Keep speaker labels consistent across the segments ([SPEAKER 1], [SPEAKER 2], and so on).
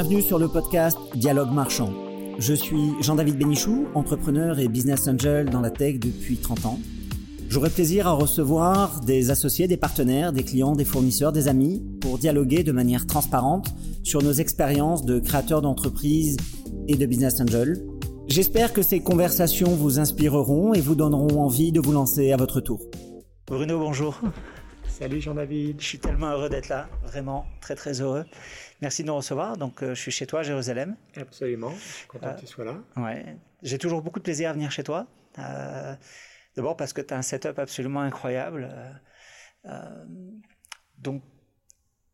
[SPEAKER 1] Bienvenue sur le podcast Dialogue Marchand. Je suis Jean-David Bénichou, entrepreneur et business angel dans la tech depuis 30 ans. J'aurai plaisir à recevoir des associés, des partenaires, des clients, des fournisseurs, des amis pour dialoguer de manière transparente sur nos expériences de créateurs d'entreprises et de business angel. J'espère que ces conversations vous inspireront et vous donneront envie de vous lancer à votre tour. Bruno, bonjour.
[SPEAKER 2] Salut Jean-David.
[SPEAKER 1] Je suis tellement heureux d'être là, vraiment très très heureux. Merci de nous recevoir. Donc, euh, je suis chez toi à Jérusalem.
[SPEAKER 2] Absolument. Je suis content que tu sois là.
[SPEAKER 1] Ouais. J'ai toujours beaucoup de plaisir à venir chez toi. Euh, D'abord parce que tu as un setup absolument incroyable. Euh, donc,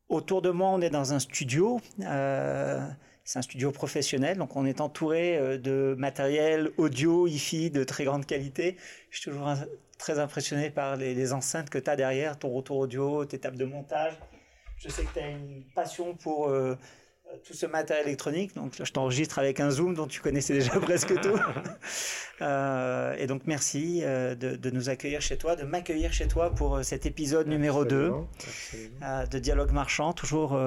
[SPEAKER 1] autour de moi, on est dans un studio. c'est un studio professionnel, donc on est entouré de matériel audio, hi-fi de très grande qualité. Je suis toujours très impressionné par les, les enceintes que tu as derrière, ton retour audio, tes tables de montage. Je sais que tu as une passion pour euh, tout ce matériel électronique. Donc, je t'enregistre avec un Zoom dont tu connaissais déjà presque tout. Euh, et donc, merci euh, de, nous accueillir chez toi, de m'accueillir chez toi pour cet épisode numéro 2 de Dialogue Marchand. Toujours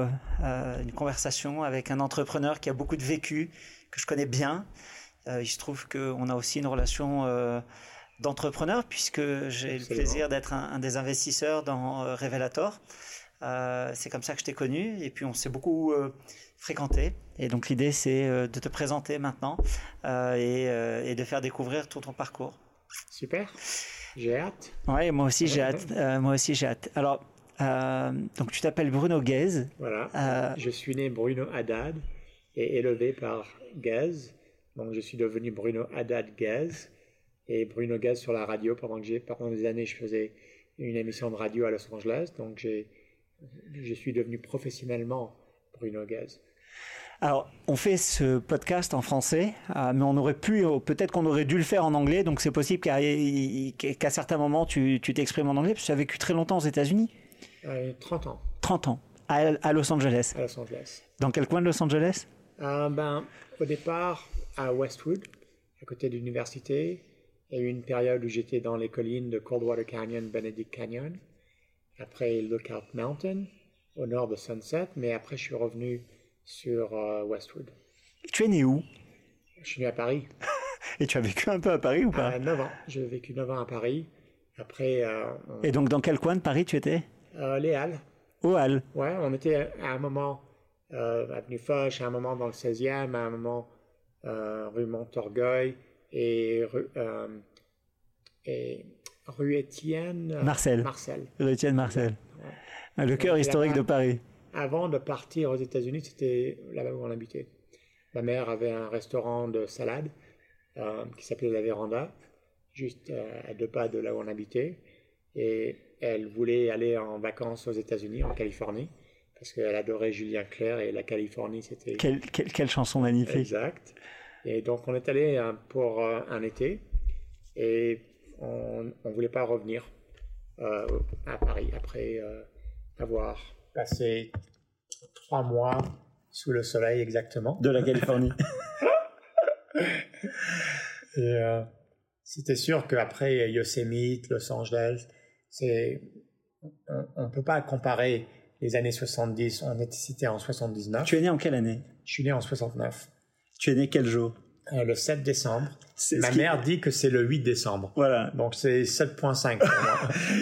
[SPEAKER 1] une conversation avec un entrepreneur qui a beaucoup de vécu, que je connais bien. il se trouve qu'on a aussi une relation d'entrepreneur puisque j'ai le plaisir d'être un, un, des investisseurs dans Revelator. Euh, c'est comme ça que je t'ai connu et puis on s'est beaucoup euh, fréquenté. Et donc l'idée c'est euh, de te présenter maintenant et, et, de faire découvrir tout ton parcours.
[SPEAKER 2] Super, j'ai hâte.
[SPEAKER 1] Oui, moi aussi j'ai hâte. moi aussi j'ai hâte. Alors, donc tu t'appelles Bruno Guez.
[SPEAKER 2] Voilà. je suis né Bruno Haddad et élevé par Gaz. Donc je suis devenu Bruno Haddad Gaz et Bruno Gaz sur la radio pendant que j'ai pendant des années je faisais une émission de radio à Los Angeles. Donc j'ai je suis devenu professionnellement Bruno Gaz.
[SPEAKER 1] Alors, on fait ce podcast en français, euh, mais on aurait pu, euh, peut-être qu'on aurait dû le faire en anglais, donc c'est possible qu'à certains moments tu t'exprimes en anglais, parce que tu as vécu très longtemps aux États-Unis.
[SPEAKER 2] 30 euh, ans.
[SPEAKER 1] 30 ans, à, Los Angeles.
[SPEAKER 2] À Los Angeles.
[SPEAKER 1] Dans quel coin de Los Angeles?
[SPEAKER 2] Ben, Au départ, à Westwood, à côté de l'université. Il y a eu une période où j'étais dans les collines de Coldwater Canyon, Benedict Canyon après Lookout Mountain, au nord de Sunset, mais après je suis revenu sur euh, Westwood.
[SPEAKER 1] Tu es né où?
[SPEAKER 2] Je suis né à Paris.
[SPEAKER 1] Et tu as vécu un peu à Paris ou pas?
[SPEAKER 2] Euh, 9 ans. J'ai vécu 9 ans à Paris. Après. Euh,
[SPEAKER 1] Et donc dans quel coin de Paris tu étais?
[SPEAKER 2] Euh, Les Halles.
[SPEAKER 1] Aux Halles
[SPEAKER 2] Ouais, on était à un moment avenue Foch, à un moment dans le 16e, à un moment rue Montorgueil et rue. et Rue Étienne
[SPEAKER 1] euh, Marcel.
[SPEAKER 2] Marcel.
[SPEAKER 1] Rue Étienne Marcel. Le cœur historique de Paris.
[SPEAKER 2] Avant de partir aux États-Unis, c'était là-bas où on habitait. Ma mère avait un restaurant de salade euh, qui s'appelait La Véranda, juste euh, à deux pas de là où on habitait. Et elle voulait aller en vacances aux États-Unis, en Californie, parce qu'elle adorait Julien Clerc et la Californie, c'était.
[SPEAKER 1] Quelle, quelle, quelle, chanson magnifique!
[SPEAKER 2] Exact. Et donc on est allé pour un été. Et on ne voulait pas revenir euh, à Paris après euh, avoir passé trois mois sous le soleil exactement.
[SPEAKER 1] De la Californie.
[SPEAKER 2] Et euh, c'était sûr qu'après Yosemite, Los Angeles, c'est, on ne peut pas comparer les années 70. On était cité en 79.
[SPEAKER 1] Tu es né en quelle année?
[SPEAKER 2] Je suis né en 69.
[SPEAKER 1] Tu es né quel jour?
[SPEAKER 2] Euh, le 7 décembre. Ma mère dit que c'est le 8 décembre.
[SPEAKER 1] Voilà.
[SPEAKER 2] Donc c'est 7.5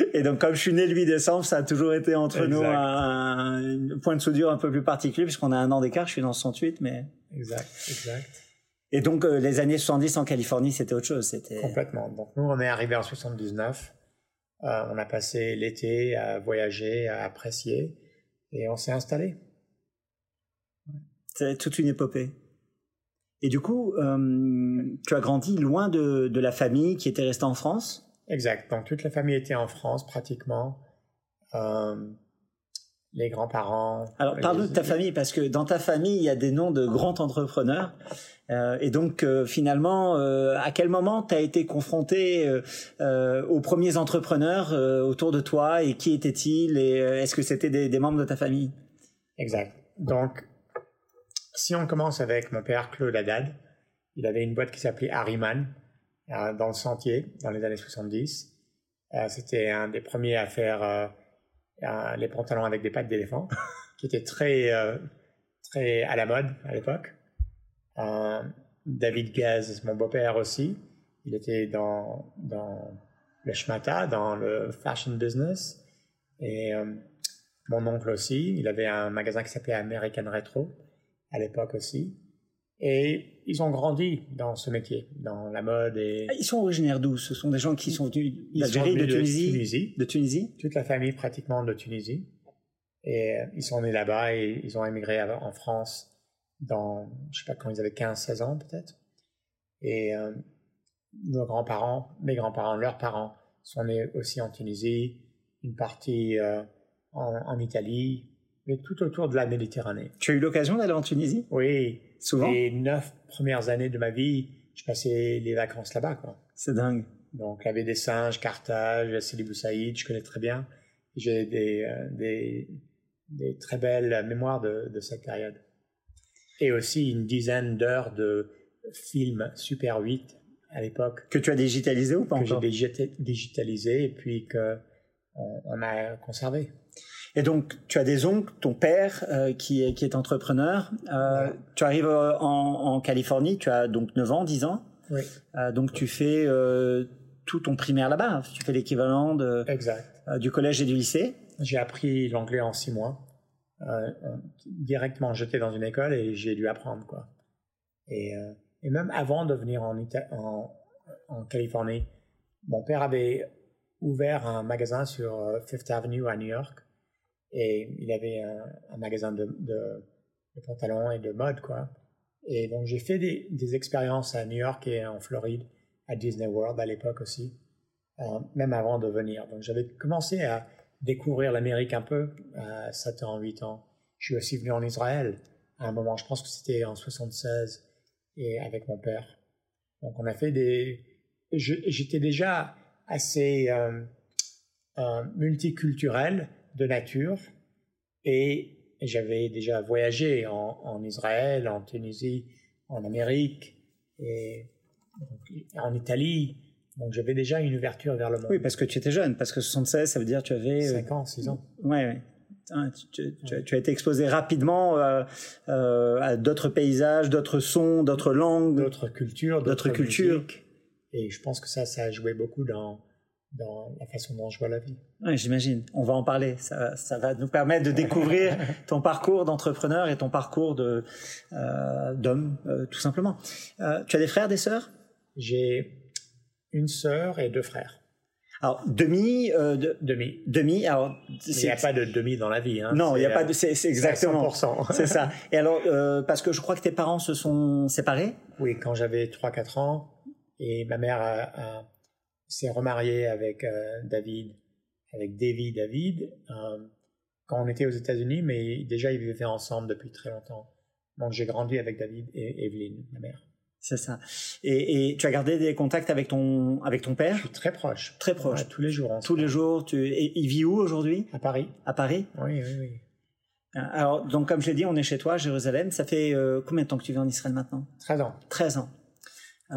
[SPEAKER 1] Et donc comme je suis né le 8 décembre, ça a toujours été entre nous un, point de soudure un peu plus particulier puisqu'on a un an d'écart. Je suis dans 68, mais.
[SPEAKER 2] Exact, exact.
[SPEAKER 1] Et donc euh, les années 70 en Californie, c'était autre chose. C'était
[SPEAKER 2] complètement. Donc nous, on est arrivé en 79. Euh, on a passé l'été à voyager, à apprécier, et on s'est installé.
[SPEAKER 1] C'est toute une épopée. Et du coup, euh, tu as grandi loin de, de, la famille qui était restée en France?
[SPEAKER 2] Exact. Donc toute la famille était en France pratiquement. Euh, les grands-parents.
[SPEAKER 1] Alors parle-nous de ta famille parce que dans ta famille il y a des noms de grands entrepreneurs euh, et donc euh, finalement à quel moment tu as été confronté aux premiers entrepreneurs autour de toi? Et qui étaient-ils? Et est-ce que c'était des, des, membres de ta famille?
[SPEAKER 2] Exact. Donc si on commence avec mon père Claude Haddad, il avait une boîte qui s'appelait Harriman euh, dans le sentier dans les années 70. Euh, c'était un des premiers à faire euh, les pantalons avec des pattes d'éléphant, qui était très très à la mode à l'époque. David Gaz, mon beau-père aussi, il était dans, dans le schmata, dans le fashion business. Et mon oncle aussi, il avait un magasin qui s'appelait American Retro à l'époque aussi. Et ils ont grandi dans ce métier, dans la mode et...
[SPEAKER 1] Ah, ils sont originaires d'où? Ce sont des gens qui sont venus d'Algérie, de, Tunisie, de Tunisie?
[SPEAKER 2] Toute la famille pratiquement de Tunisie. Et euh, ils sont nés là-bas et ils ont émigré en France dans, je sais pas quand ils avaient 15-16 ans peut-être. Et euh, nos grands-parents, mes grands-parents, leurs parents sont nés aussi en Tunisie, une partie euh, en, en, Italie, mais tout autour de la Méditerranée.
[SPEAKER 1] Tu as eu l'occasion d'aller en Tunisie?
[SPEAKER 2] Oui.
[SPEAKER 1] Souvent?
[SPEAKER 2] Les neuf premières années de ma vie, je passais les vacances là-bas. quoi.
[SPEAKER 1] C'est dingue.
[SPEAKER 2] Donc la baie des Singes, Carthage, Sidi Bou Saïd, je connais très bien. J'ai des, euh, des, des, très belles mémoires de, de cette période. Et aussi une dizaine d'heures de films Super 8 à l'époque.
[SPEAKER 1] Que tu as digitalisé ou pas
[SPEAKER 2] que Que j'ai digitalisé et puis que on, on, a conservé.
[SPEAKER 1] Et donc, tu as des oncles, ton père euh, qui, est, qui est entrepreneur. Euh, Tu arrives en, en, Californie, tu as donc 9 ans, 10 ans.
[SPEAKER 2] Oui.
[SPEAKER 1] Euh, donc, tu fais euh, tout ton primaire là-bas. Tu fais l'équivalent de,
[SPEAKER 2] exact.
[SPEAKER 1] Euh, du collège et du lycée.
[SPEAKER 2] J'ai appris l'anglais en 6 mois. Euh, directement jeté dans une école et j'ai dû apprendre quoi. Et, euh, et même avant de venir en, Ita en, en, Californie, mon père avait ouvert un magasin sur euh, Fifth Avenue à New York et il avait un, magasin de, pantalons et de mode quoi. Et donc j'ai fait des, des, expériences à New York et en Floride, à Disney World à l'époque aussi, euh, même avant de venir. Donc j'avais commencé à découvrir l'Amérique un peu à 7 ans, 8 ans. Je suis aussi venu en Israël à un moment, je pense que c'était en 76, et avec mon père. Donc on a fait des... J'étais déjà assez euh, euh, multiculturel de nature, et j'avais déjà voyagé en, en, Israël, en Tunisie, en Amérique, et en Italie, donc j'avais déjà une ouverture vers le monde.
[SPEAKER 1] Oui, parce que tu étais jeune, parce que 76, ça veut dire que tu avais...
[SPEAKER 2] 5 ans, 6 ans.
[SPEAKER 1] Oui, oui. Tu, tu, tu, as été exposé rapidement euh, euh, à d'autres paysages, d'autres sons, d'autres langues,
[SPEAKER 2] d'autres cultures,
[SPEAKER 1] d'autres cultures.
[SPEAKER 2] Et je pense que ça, ça a joué beaucoup dans, dans la façon dont je vois la vie.
[SPEAKER 1] Oui, j'imagine. On va en parler. Ça, ça, va nous permettre de découvrir ton parcours d'entrepreneur et ton parcours de euh, d'homme, euh, tout simplement. Euh, tu as des frères, des sœurs?
[SPEAKER 2] J'ai une sœur et deux frères.
[SPEAKER 1] Alors demi, de,
[SPEAKER 2] demi,
[SPEAKER 1] demi. Alors
[SPEAKER 2] il n'y a pas de demi dans la vie. Hein.
[SPEAKER 1] Non, il n'y a pas de. C'est exactement. C'est ça. Et alors parce que je crois que tes parents se sont séparés?
[SPEAKER 2] Oui, quand j'avais 3-4 ans et ma mère a, a, s'est remariée avec euh, David, avec Davy David euh, quand on était aux États-Unis, mais déjà ils vivaient ensemble depuis très longtemps. Donc j'ai grandi avec David et Evelyne, ma mère.
[SPEAKER 1] C'est ça. Et, et, tu as gardé des contacts avec ton avec ton père?
[SPEAKER 2] Je suis très proche.
[SPEAKER 1] Très proche.
[SPEAKER 2] Ouais, tous les jours.
[SPEAKER 1] Tous les jours. Tu et il vit où aujourd'hui?
[SPEAKER 2] À Paris.
[SPEAKER 1] À Paris?
[SPEAKER 2] Oui, oui, oui.
[SPEAKER 1] Alors donc comme je l'ai dit, on est chez toi, Jérusalem. Ça fait euh, combien de temps que tu vis en Israël maintenant?
[SPEAKER 2] 13 ans.
[SPEAKER 1] 13 ans. Euh,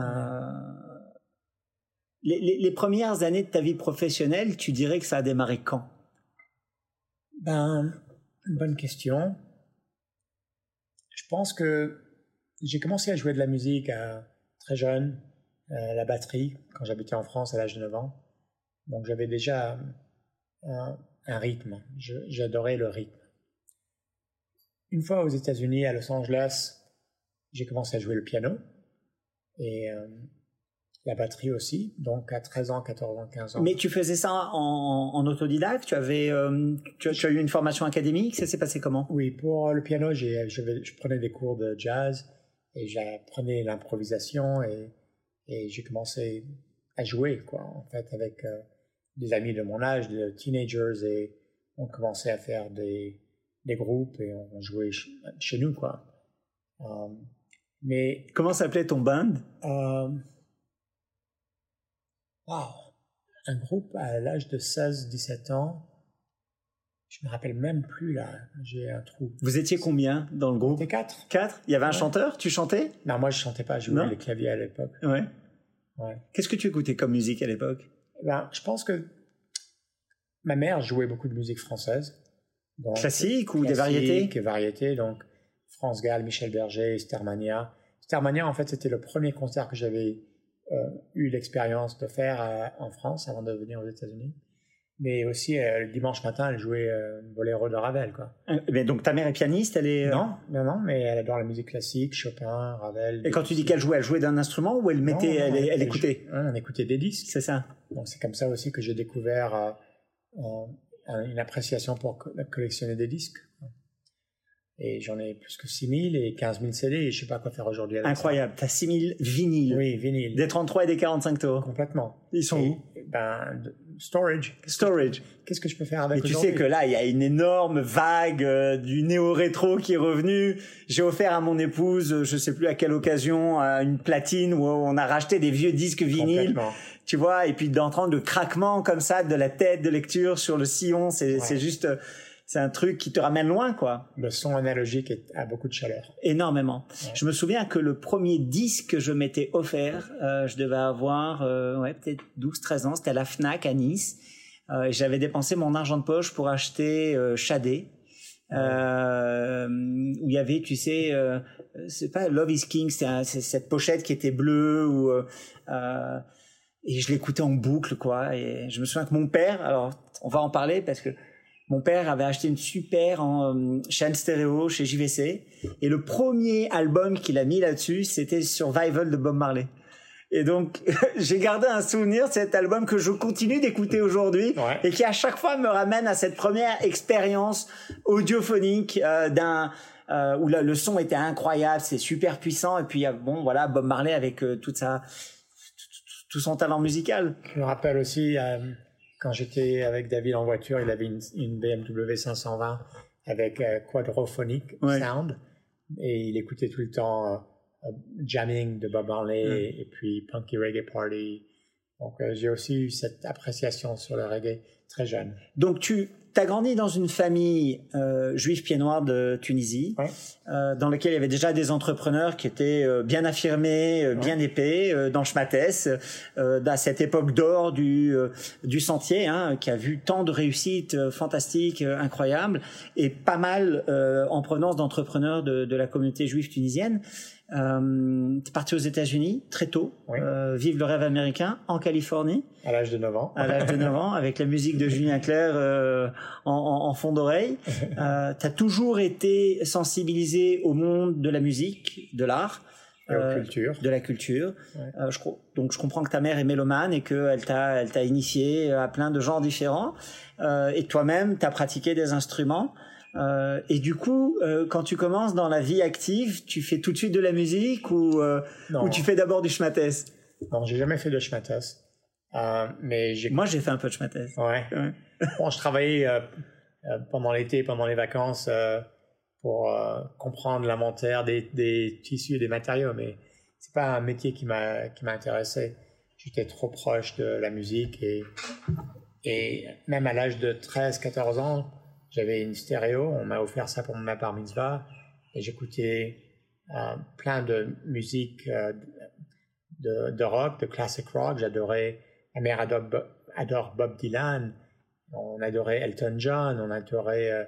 [SPEAKER 1] les, premières années de ta vie professionnelle, tu dirais que ça a démarré quand?
[SPEAKER 2] Ben, bonne question. Je pense que j'ai commencé à jouer de la musique à, très jeune, euh, la batterie, quand j'habitais en France à l'âge de 9 ans. Donc j'avais déjà un, un rythme, j'adorais le rythme. Une fois aux États-Unis, à Los Angeles, j'ai commencé à jouer le piano et euh, la batterie aussi, donc à 13 ans, 14 ans, 15 ans.
[SPEAKER 1] Mais tu faisais ça en, en autodidacte Tu avais, euh, tu, tu, as eu une formation académique Ça s'est passé comment?
[SPEAKER 2] Oui, pour le piano, je, je prenais des cours de jazz et j'apprenais l'improvisation et, et j'ai commencé à jouer quoi en fait avec euh, des amis de mon âge de teenagers et on commençait à faire des, des groupes et on jouait ch chez nous quoi. Um, mais
[SPEAKER 1] comment s'appelait ton band?
[SPEAKER 2] Wow un groupe à l'âge de 16 17 ans je me rappelle même plus là. J'ai un trou.
[SPEAKER 1] Vous étiez combien dans le groupe?
[SPEAKER 2] On était quatre.
[SPEAKER 1] Quatre? Il y avait un ouais. chanteur? Tu chantais?
[SPEAKER 2] Non, moi je chantais pas. Je jouais les claviers à l'époque.
[SPEAKER 1] Ouais.
[SPEAKER 2] ouais.
[SPEAKER 1] Qu'est-ce que tu écoutais comme musique à l'époque?
[SPEAKER 2] Ben, je pense que ma mère jouait beaucoup de musique française.
[SPEAKER 1] Donc, classique ou
[SPEAKER 2] classique,
[SPEAKER 1] des variétés?
[SPEAKER 2] et variétés, donc France Gall, Michel Berger, Stermania. Stermania, en fait, c'était le premier concert que j'avais eu l'expérience de faire euh, en France avant de venir aux États-Unis. Mais aussi, le dimanche matin, elle jouait Boléro de Ravel. Quoi.
[SPEAKER 1] Mais donc ta mère est pianiste, elle est...
[SPEAKER 2] Non, non, non, mais elle adore la musique classique, Chopin, Ravel.
[SPEAKER 1] Et quand tu dis qu'elle jouait, elle jouait d'un instrument ou elle mettait, elle, elle, écoutait
[SPEAKER 2] On écoutait des disques.
[SPEAKER 1] C'est ça.
[SPEAKER 2] Donc c'est comme ça aussi que j'ai découvert une appréciation pour collectionner des disques. Et j'en ai plus que 6000 et 15 000 CD et je sais pas quoi faire aujourd'hui
[SPEAKER 1] Incroyable. Tu as 6000 vinyles.
[SPEAKER 2] Oui, vinyles.
[SPEAKER 1] Des 33 et des 45 tours.
[SPEAKER 2] Complètement.
[SPEAKER 1] Ils sont où?
[SPEAKER 2] Ben, storage.
[SPEAKER 1] Storage.
[SPEAKER 2] Qu'est-ce que je peux faire avec
[SPEAKER 1] Et tu sais que là, il y a une énorme vague euh, du néo-rétro qui est revenu. J'ai offert à mon épouse, je sais plus à quelle occasion, une platine où on a racheté des vieux disques vinyles. Tu vois, et puis d'entendre le craquement comme ça de la tête de lecture sur le sillon, c'est juste c'est un truc qui te ramène loin, quoi.
[SPEAKER 2] Le son analogique a beaucoup de chaleur.
[SPEAKER 1] Énormément. Je me souviens que le premier disque que je m'étais offert, euh, je devais avoir euh, ouais, peut-être 12-13 ans, c'était à la FNAC à Nice. Euh, J'avais dépensé mon argent de poche pour acheter euh, Shadé. Euh, où il y avait, tu sais, euh, c'est pas Love is King, c'est cette pochette qui était bleue ou euh, et je l'écoutais en boucle quoi. Et je me souviens que mon père, alors on va en parler parce que mon père avait acheté une super en, euh, chaîne stéréo chez JVC et le premier album qu'il a mis là-dessus, c'était Survival de Bob Marley. Et donc, j'ai gardé un souvenir de cet album que je continue d'écouter aujourd'hui et qui à chaque fois me ramène à cette première expérience audiophonique euh, d'un euh, où le son était incroyable, c'est super puissant et puis bon voilà Bob Marley avec toute sa tout son talent musical.
[SPEAKER 2] Je me rappelle aussi quand j'étais avec David en voiture, il avait une, BMW 520 avec euh, quadrophonique sound et il écoutait tout le temps euh, jamming de Bob Marley et, puis Punky Reggae Party. Donc euh, j'ai aussi eu cette appréciation sur le reggae très jeune.
[SPEAKER 1] Donc tu tu as grandi dans une famille euh, juive pied noir de Tunisie, euh, dans laquelle il y avait déjà des entrepreneurs qui étaient euh, bien affirmés, euh, bien épais, euh, dans Schmates, à cette époque d'or du du sentier, hein, qui a vu tant de réussites fantastiques, incroyables, et pas mal en provenance d'entrepreneurs de, de la communauté juive tunisienne. Euh, es parti aux États-Unis très tôt, euh, vivre le rêve américain en Californie.
[SPEAKER 2] À l'âge de 9 ans.
[SPEAKER 1] À l'âge de 9 ans, avec la musique de Julien Clerc euh, en, en, fond d'oreille. Euh, tu as toujours été sensibilisé au monde de la musique, de l'art.
[SPEAKER 2] Euh, culture.
[SPEAKER 1] De la culture. Euh, je, donc je comprends que ta mère est mélomane et qu'elle t'a, elle t'a initié à plein de genres différents. Euh, et toi-même, tu as pratiqué des instruments. Euh, et du coup, euh, quand tu commences dans la vie active, tu fais tout de suite de la musique ou, euh, ou tu fais d'abord du schmattes
[SPEAKER 2] Non, j'ai jamais fait de schmattes. mais
[SPEAKER 1] Moi, j'ai fait un peu de schmattes.
[SPEAKER 2] Ouais. bon, je travaillais pendant l'été, pendant les vacances, pour comprendre l'inventaire des, des, tissus et des matériaux, mais c'est pas un métier qui m'a qui m'a intéressé. J'étais trop proche de la musique et et même à l'âge de 13-14 ans, j'avais une stéréo, on m'a offert ça pour ma bar mitzvah, et j'écoutais euh, plein de musique euh, de, rock, de classic rock. J'adorais, ma mère adore, Bob Dylan, on adorait Elton John, on adorait euh,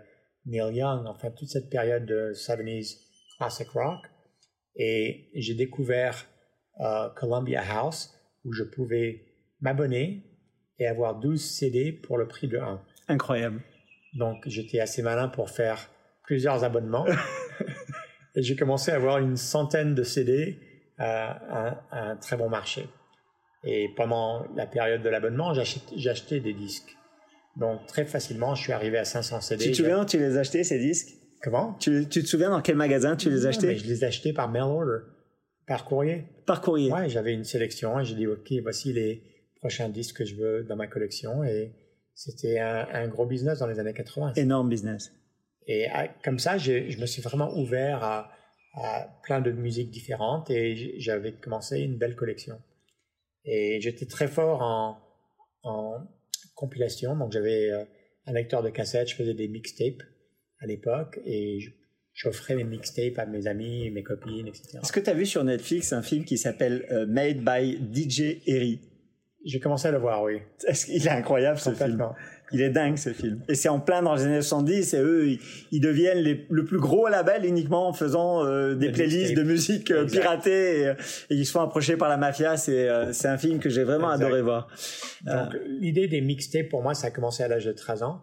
[SPEAKER 2] Neil Young, enfin toute cette période de 70s classic rock. Et j'ai découvert Columbia House, où je pouvais m'abonner et avoir 12 CD pour le prix de 1.
[SPEAKER 1] Incroyable.
[SPEAKER 2] Donc j'étais assez malin pour faire plusieurs abonnements. et j'ai commencé à avoir une centaine de CD à, un très bon marché. Et pendant la période de l'abonnement, acheté des disques. Donc très facilement, je suis arrivé à 500 CD.
[SPEAKER 1] Tu te souviens où tu les as achetés, ces disques?
[SPEAKER 2] Comment?
[SPEAKER 1] Tu, tu, te souviens dans quel magasin tu les as achetés
[SPEAKER 2] Je les ai achetés par mail order, par courrier.
[SPEAKER 1] Par courrier
[SPEAKER 2] Ouais, j'avais une sélection et j'ai dit, OK, voici les prochains disques que je veux dans ma collection. Et c'était un, gros business dans les années 80.
[SPEAKER 1] Énorme business.
[SPEAKER 2] Et comme ça, je me suis vraiment ouvert à, plein de musiques différentes et j'avais commencé une belle collection. Et j'étais très fort en, compilation, donc j'avais euh, un lecteur de cassettes, je faisais des mixtapes à l'époque et j'offrais mes mixtapes à mes amis, mes copines, etc.
[SPEAKER 1] Est-ce que tu as vu sur Netflix un film qui s'appelle euh, Made by DJ Eri
[SPEAKER 2] J'ai commencé à le voir, oui.
[SPEAKER 1] Qu'il est incroyable ce film? Il est dingue ce film. Et c'est en plein dans les années 70 et eux, ils, deviennent le plus gros label uniquement en faisant euh, des playlists de musique euh, piratée et, ils se font approcher par la mafia. C'est euh, un film que j'ai vraiment adoré voir.
[SPEAKER 2] Donc l'idée des mixtapes pour moi, ça a commencé à l'âge de 13 ans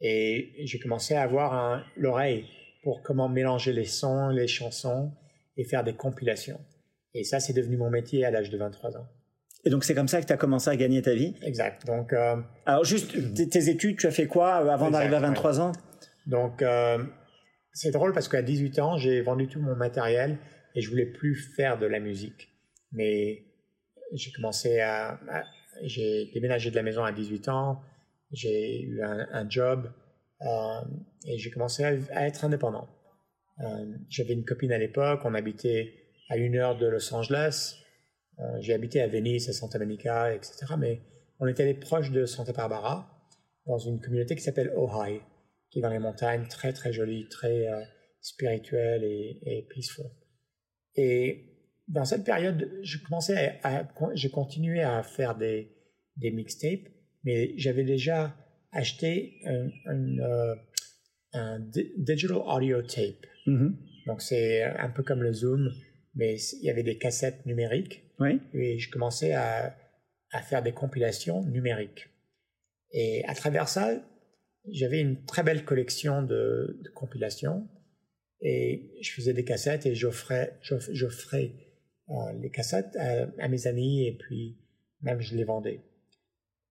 [SPEAKER 2] et j'ai commencé à avoir l'oreille pour comment mélanger les sons, les chansons et faire des compilations. Et ça, c'est devenu mon métier à l'âge de 23 ans.
[SPEAKER 1] Et donc c'est comme ça que tu as commencé à gagner ta vie
[SPEAKER 2] Exact. Donc, euh,
[SPEAKER 1] Alors juste, tes études, tu as fait quoi euh, avant d'arriver à 23 ans?
[SPEAKER 2] Donc euh, c'est drôle parce qu'à 18 ans, j'ai vendu tout mon matériel et je voulais plus faire de la musique. Mais j'ai commencé à... j'ai déménagé de la maison à 18 ans, j'ai eu un, job et j'ai commencé à, être indépendant. J'avais une copine à l'époque, on habitait à une heure de Los Angeles. Euh, j'ai habité à Venise, à Santa Monica, etc. Mais on était allé proche de Santa Barbara, dans une communauté qui s'appelle Ojai, qui est dans les montagnes, très très jolie, très euh, spirituelle et, et, peaceful. Et dans cette période, je commençais à, j'ai continué à faire des, des mixtapes, mais j'avais déjà acheté un, un, euh, un, digital audio tape. Mm-hmm. Donc c'est un peu comme le Zoom, mais il y avait des cassettes numériques.
[SPEAKER 1] Oui.
[SPEAKER 2] Et je commençais à, faire des compilations numériques. Et à travers ça, j'avais une très belle collection de, compilations. Et je faisais des cassettes et j'offrais, j'offrais euh, les cassettes à, mes amis et puis même je les vendais.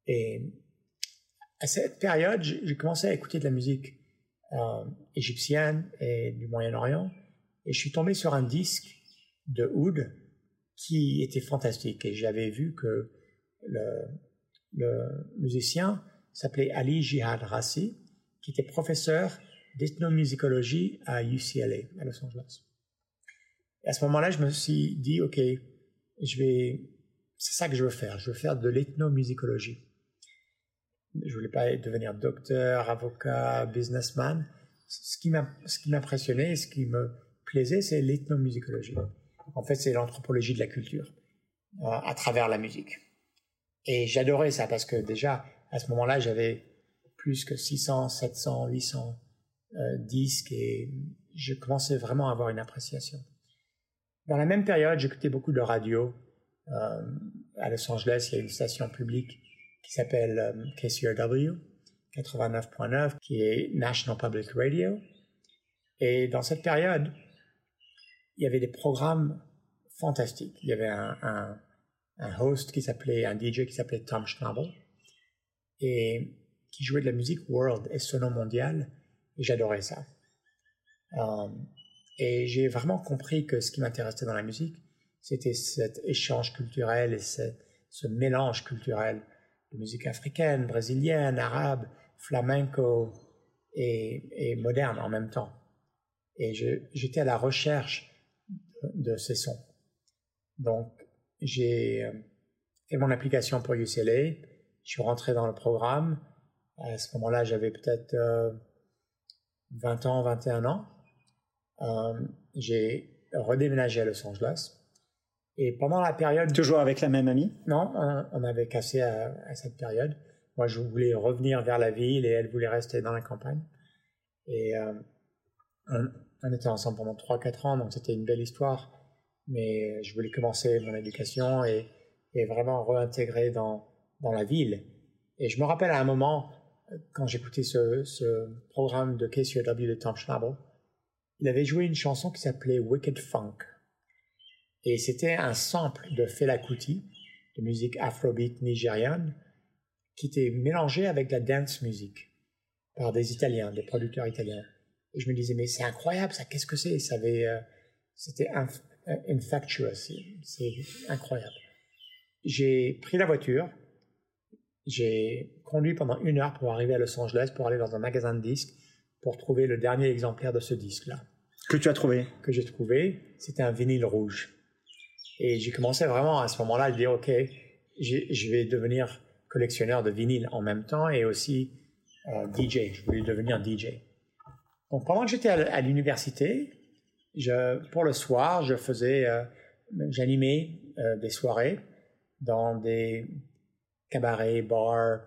[SPEAKER 2] Et à cette période, j'ai commencé à écouter de la musique euh, égyptienne et du Moyen-Orient. Et je suis tombé sur un disque de oud qui était fantastique. Et j'avais vu que le, musicien s'appelait Ali Jihad Rassi, qui était professeur d'ethnomusicologie à UCLA, à Los Angeles. Et à ce moment-là, je me suis dit, OK, je vais, c'est ça que je veux faire. Je veux faire de l'ethnomusicologie. Je voulais pas devenir docteur, avocat, businessman. Ce qui m'impressionnait, ce qui me plaisait, c'est l'ethnomusicologie. En fait, c'est l'anthropologie de la culture euh, à travers la musique. Et j'adorais ça parce que déjà, à ce moment-là, j'avais plus que 600, 700, 800 disques et je commençais vraiment à avoir une appréciation. Dans la même période, j'écoutais beaucoup de radio. Euh, à Los Angeles, il y a une station publique qui s'appelle euh, KCRW 89.9, qui est National Public Radio. Et dans cette période, il y avait des programmes fantastiques. Il y avait un, host qui s'appelait, un DJ qui s'appelait Tom Schnabel et qui jouait de la musique world et sono mondial et j'adorais ça. Euh, et j'ai vraiment compris que ce qui m'intéressait dans la musique, c'était cet échange culturel et ce, mélange culturel de musique africaine, brésilienne, arabe, flamenco et, et moderne en même temps. Et j'étais à la recherche de ces sons. Donc, j'ai euh, fait mon application pour UCLA, je suis rentré dans le programme. À ce moment-là, j'avais peut-être 20 euh, ans, 21 ans. Euh, j'ai redéménagé à Los Angeles. Et pendant la période...
[SPEAKER 1] Toujours avec la même amie?
[SPEAKER 2] Non, on, avait cassé à, cette période. Moi, je voulais revenir vers la ville et elle voulait rester dans la campagne. Et on était ensemble pendant 3-4 ans, donc c'était une belle histoire. Mais je voulais commencer mon éducation et, vraiment réintégrer dans, dans la ville. Et je me rappelle à un moment, quand j'écoutais ce, ce programme de KCRW de Tom Schnabel, il avait joué une chanson qui s'appelait Wicked Funk. Et c'était un sample de Fela Kuti, de musique afrobeat nigériane, qui était mélangé avec la dance music par des Italiens, des producteurs italiens. Et je me disais, mais c'est incroyable, ça, qu'est-ce que c'est? Ça avait, euh, c'était infectious, c'est incroyable. J'ai pris la voiture, j'ai conduit pendant une heure pour arriver à Los Angeles, pour aller dans un magasin de disques, pour trouver le dernier exemplaire de ce disque-là.
[SPEAKER 1] Que tu as trouvé?
[SPEAKER 2] Que j'ai trouvé, c'était un vinyle rouge. Et j'ai commencé vraiment à ce moment-là à dire, OK, je vais devenir collectionneur de vinyle en même temps et aussi euh, DJ. Je voulais devenir DJ. Donc pendant que j'étais à, l'université, pour le soir, je faisais, euh, j'animais euh, des soirées dans des cabarets, bars.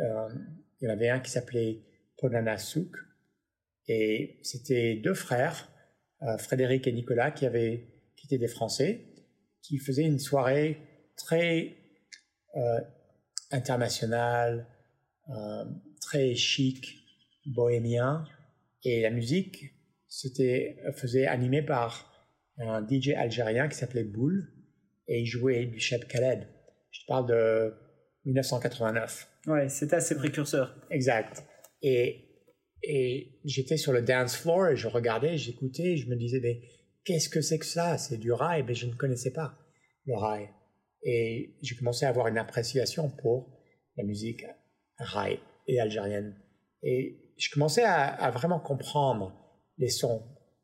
[SPEAKER 2] Euh, il y en avait un qui s'appelait Ponana Souk. Et c'était deux frères, Frédéric et Nicolas, qui, avaient, qui étaient des Français, qui faisaient une soirée très internationale, très chic, bohémien. Et la musique c'était faisait animé par un DJ algérien qui s'appelait Boule et il jouait du Cheb Khaled. Je te parle de 1989.
[SPEAKER 1] Ouais, c'était assez précurseur.
[SPEAKER 2] Exact. Et, et j'étais sur le dance floor et je regardais, j'écoutais, je me disais, mais qu'est-ce que c'est que ça? C'est du rail, mais je ne connaissais pas le rail. Et j'ai commencé à avoir une appréciation pour la musique rail et algérienne. Et je commençais à, vraiment comprendre les sons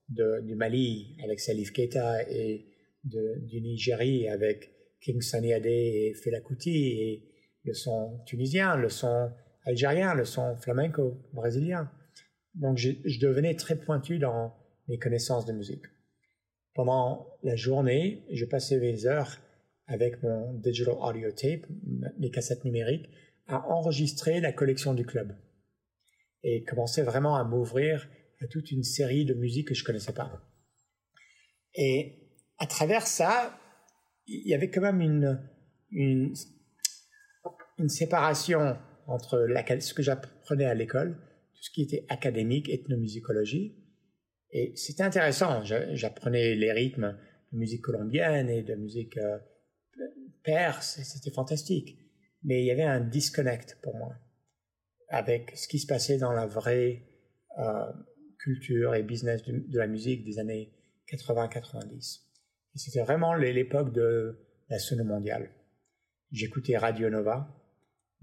[SPEAKER 2] du Mali avec Salif Keita et du Nigeria avec King Sunny Ade et Fela Kuti et le son tunisien, le son algérien, le son flamenco brésilien. Donc je, je devenais très pointu dans mes connaissances de musique. Pendant la journée, je passais mes heures avec mon digital audio tape, mes cassettes numériques, à enregistrer la collection du club et commençais vraiment à m'ouvrir à toute une série de musiques que je connaissais pas. Et à travers ça, il y avait quand même une, une, une séparation entre ce que j'apprenais à l'école, tout ce qui était académique, ethnomusicologie, et c'était intéressant. J'apprenais les rythmes de musique colombienne et de musique euh, perse, c'était fantastique. Mais il y avait un disconnect pour moi avec ce qui se passait dans la vraie euh, culture et business de, la musique des années 80-90. Et c'était vraiment l'époque de la scène mondiale. J'écoutais Radio Nova,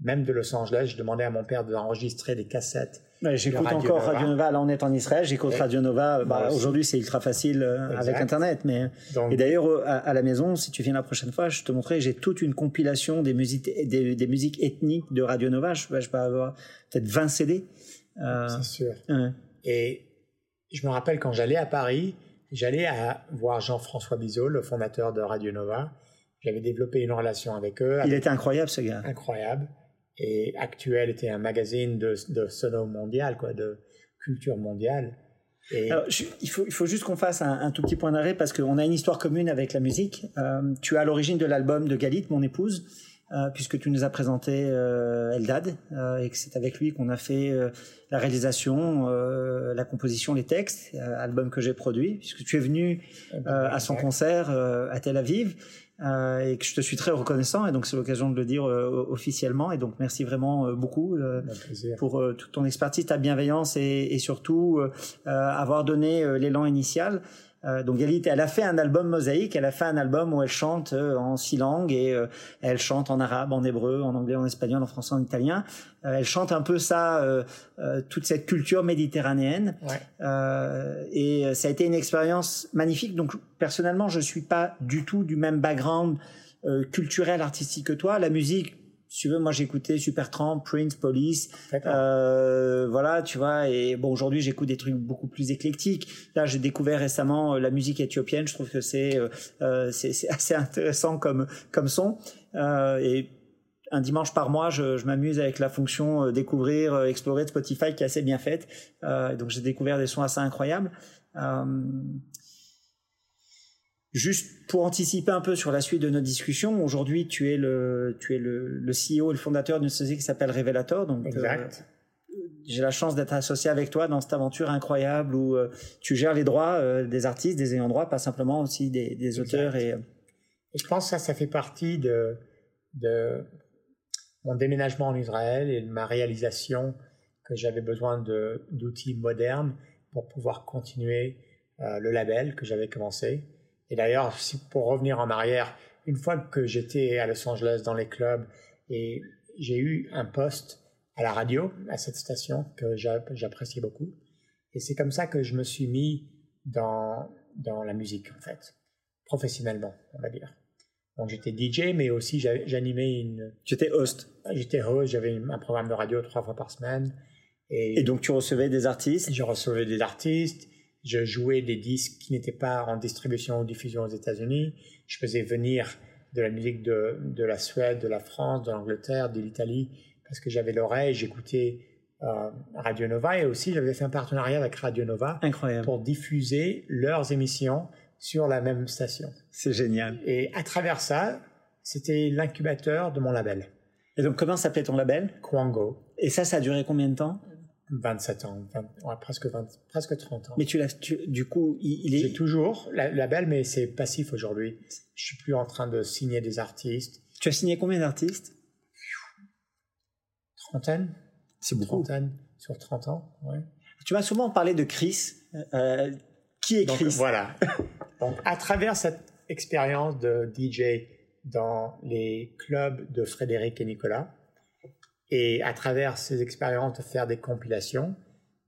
[SPEAKER 2] même de Los Angeles, je demandais à mon père d'enregistrer des cassettes.
[SPEAKER 1] j'écoute encore Radio Nova. Là, on est en Israël. J'écoute Radio Nova. Bah, aujourd'hui, c'est ultra facile euh, avec Internet. Mais et d'ailleurs, euh, à, la maison, si tu viens la prochaine fois, je te montrerai. J'ai toute une compilation des musiques, des, musiques ethniques de Radio Nova. Je, je peux avoir peut-être 20 CD.
[SPEAKER 2] Euh, c'est sûr. Et je me rappelle quand j'allais à Paris, j'allais à voir Jean-François Bizot, le fondateur de Radio Nova. J'avais développé une relation avec eux.
[SPEAKER 1] Il était incroyable, ce gars.
[SPEAKER 2] Incroyable. Et Actuel était un magazine de, de sono mondial, quoi, de culture mondiale.
[SPEAKER 1] Et... Alors, il, faut, il faut juste qu'on fasse un, tout petit point d'arrêt parce qu'on a une histoire commune avec la musique. Euh, tu es à l'origine de l'album de Galit, mon épouse, euh, puisque tu nous as présenté euh, Eldad et que c'est avec lui qu'on a fait la réalisation, la composition, les textes, album que j'ai produit, puisque tu es venu à son concert à Tel Aviv. Euh, et que je te suis très reconnaissant et donc c'est l'occasion de le dire euh, officiellement et donc merci vraiment euh, beaucoup pour toute ton expertise, ta bienveillance et, et surtout avoir donné l'élan initial. Euh, donc Galit, elle a fait un album mosaïque, elle a fait un album où elle chante euh, en six langues et euh, elle chante en arabe, en hébreu, en anglais, en espagnol, en français, en italien. elle chante un peu ça, toute cette culture méditerranéenne. et ça a été une expérience magnifique. Donc personnellement, je suis pas du tout du même background culturel, artistique que toi. La musique, si tu veux, moi j'écoutais Supertramp, Prince, Police, euh, voilà, tu vois. Et bon, aujourd'hui j'écoute des trucs beaucoup plus éclectiques. Là, j'ai découvert récemment euh, la musique éthiopienne. Je trouve que c'est euh, euh c'est assez intéressant comme comme son. Euh, et un dimanche par mois, je, je m'amuse avec la fonction euh, découvrir, explorer de Spotify qui est assez bien faite. donc j'ai découvert des sons assez incroyables. Juste pour anticiper un peu sur la suite de notre discussion, aujourd'hui tu es le tu es le, le CEO et le fondateur d'une société qui s'appelle Revelator. Donc euh, exact. j'ai la chance d'être associé avec toi dans cette aventure incroyable où euh, tu gères les droits euh, des artistes, des ayants droit, pas simplement aussi des, des auteurs et,
[SPEAKER 2] et je pense que ça ça fait partie de de mon déménagement en Israël et de ma réalisation que j'avais besoin de d'outils modernes pour pouvoir continuer le label que j'avais commencé et d'ailleurs, pour revenir en arrière, une fois que j'étais à Los Angeles dans les clubs et j'ai eu un poste à la radio, à cette station que j'appréciais beaucoup. Et c'est comme ça que je me suis mis dans, dans la musique, en fait, professionnellement, on va dire. Donc j'étais DJ, mais aussi j'animais une...
[SPEAKER 1] J'étais host.
[SPEAKER 2] J'étais host, j'avais un programme de radio trois fois par semaine.
[SPEAKER 1] Et, et donc tu recevais des artistes
[SPEAKER 2] Je recevais des artistes je jouais des disques qui n'étaient pas en distribution ou diffusion aux États-Unis. Je faisais venir de la musique de, de la Suède, de la France, de l'Angleterre, de l'Italie, parce que j'avais l'oreille, j'écoutais euh, Radio Nova et aussi j'avais fait un partenariat avec Radio Nova
[SPEAKER 1] Incroyable.
[SPEAKER 2] pour diffuser leurs émissions sur la même station.
[SPEAKER 1] C'est génial.
[SPEAKER 2] Et à travers ça, c'était l'incubateur de mon label,
[SPEAKER 1] Et donc, comment s'appelait ton label?
[SPEAKER 2] Kwango.
[SPEAKER 1] Et ça, ça a duré combien de temps?
[SPEAKER 2] 27 ans, 20 ouais, presque, 20 presque 30 ans.
[SPEAKER 1] Mais tu l'as, du coup, il, il
[SPEAKER 2] J'ai
[SPEAKER 1] est.
[SPEAKER 2] toujours la- label, mais c'est passif aujourd'hui. Je suis plus en train de signer des artistes.
[SPEAKER 1] Tu as signé combien d'artistes?
[SPEAKER 2] Trentaine
[SPEAKER 1] C'est
[SPEAKER 2] Trentaine sur 30 ans, ouais.
[SPEAKER 1] Tu m'as souvent parlé de Chris. Euh, qui est
[SPEAKER 2] Donc
[SPEAKER 1] Chris?
[SPEAKER 2] voilà. Donc à travers cette expérience de DJ dans les clubs de Frédéric et Nicolas, et à travers ces expériences de faire des compilations,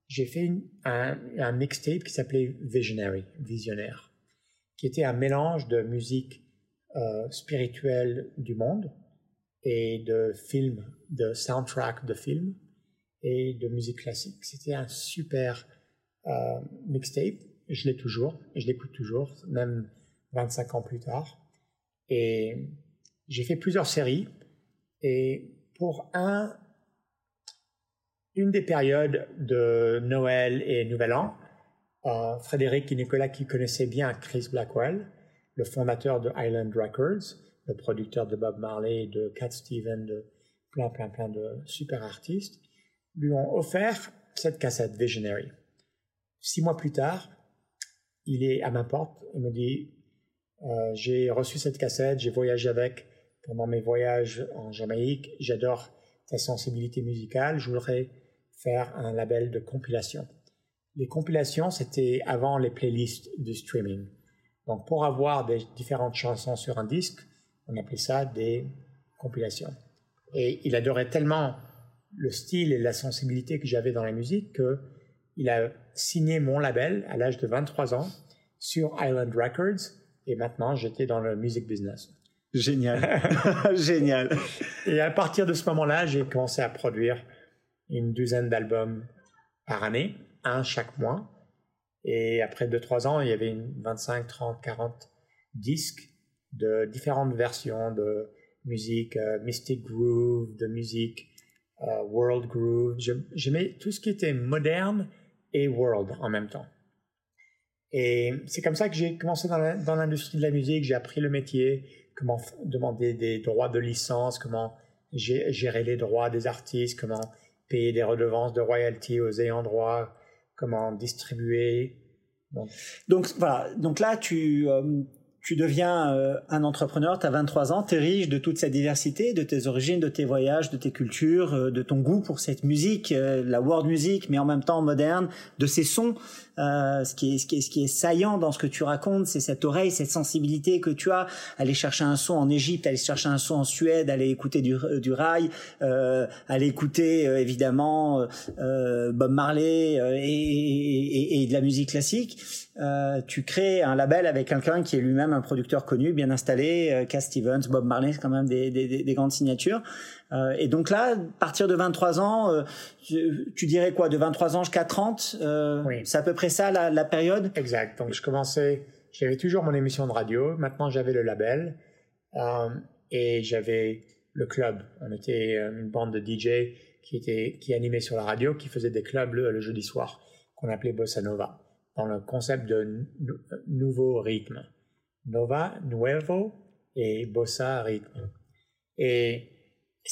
[SPEAKER 2] j'ai fait un mixtape qui s'appelait Visionary, Visionnaire, qui était un mélange de musique euh, spirituelle du monde et de films, de soundtrack de films et de musique classique. C'était un super euh, mixtape. Je l'ai toujours, je l'écoute toujours, même 25 ans plus tard. Et j'ai fait plusieurs séries. Et pour un, une des périodes de Noël et Nouvel An, euh, Frédéric et Nicolas, qui connaissaient bien Chris Blackwell, le fondateur de Island Records, le producteur de Bob Marley, de Cat Stevens, de plein, plein, plein de super artistes, lui ont offert cette cassette Visionary. Six mois plus tard, il est à ma porte et me dit euh, J'ai reçu cette cassette, j'ai voyagé avec pendant mes voyages en Jamaïque, j'adore ta sensibilité musicale, je voudrais faire un label de compilation. Les compilations, c'était avant les playlists du streaming. Donc, pour avoir des différentes chansons sur un disque, on appelait ça des compilations. Et il adorait tellement le style et la sensibilité que j'avais dans la musique que il a signé mon label à l'âge de 23 ans sur Island Records et maintenant j'étais dans le music business.
[SPEAKER 1] Génial. Génial.
[SPEAKER 2] Et à partir de ce moment-là, j'ai commencé à produire une douzaine d'albums par année, un chaque mois. Et après 2-3 ans, il y avait une 25, 30, 40 disques de différentes versions de musique euh, Mystic Groove, de musique euh, World Groove. J'aimais tout ce qui était moderne et world en même temps. Et c'est comme ça que j'ai commencé dans l'industrie de la musique. J'ai appris le métier, comment demander des droits de licence, comment gé- gérer les droits des artistes, comment payer des redevances de royalties aux ayants droit, comment distribuer. Donc,
[SPEAKER 1] voilà, donc là tu, euh, tu deviens euh, un entrepreneur, tu as 23 ans, tu es riche de toute cette diversité, de tes origines, de tes voyages, de tes cultures, euh, de ton goût pour cette musique, la world music, mais en même temps moderne, de ces sons. Euh, ce, qui est, ce, qui est, ce qui est saillant dans ce que tu racontes, c'est cette oreille, cette sensibilité que tu as. Aller chercher un son en Égypte, aller chercher un son en Suède, aller écouter du, du rail, euh, aller écouter euh, évidemment euh, Bob Marley euh, et, et- et de la musique classique. Euh, tu crées un label avec quelqu'un qui est lui-même un producteur connu, bien installé, euh, Cass Stevens, Bob Marley, c'est quand même des- des- des grandes signatures. Euh, et donc là, à partir de 23 ans, euh, tu, tu dirais quoi, de 23 ans jusqu'à 30 euh,
[SPEAKER 2] Oui.
[SPEAKER 1] C'est à peu près ça la, la période?
[SPEAKER 2] Exact. Donc, je commençais, j'avais toujours mon émission de radio. Maintenant, j'avais le label et j'avais le club. On était une bande de DJ qui était qui animait sur la radio, qui faisait des clubs le, le jeudi soir, qu'on appelait Bossa Nova, dans le concept de nou- nouveau rythme. Nova, Nuevo et Bossa rythme. Et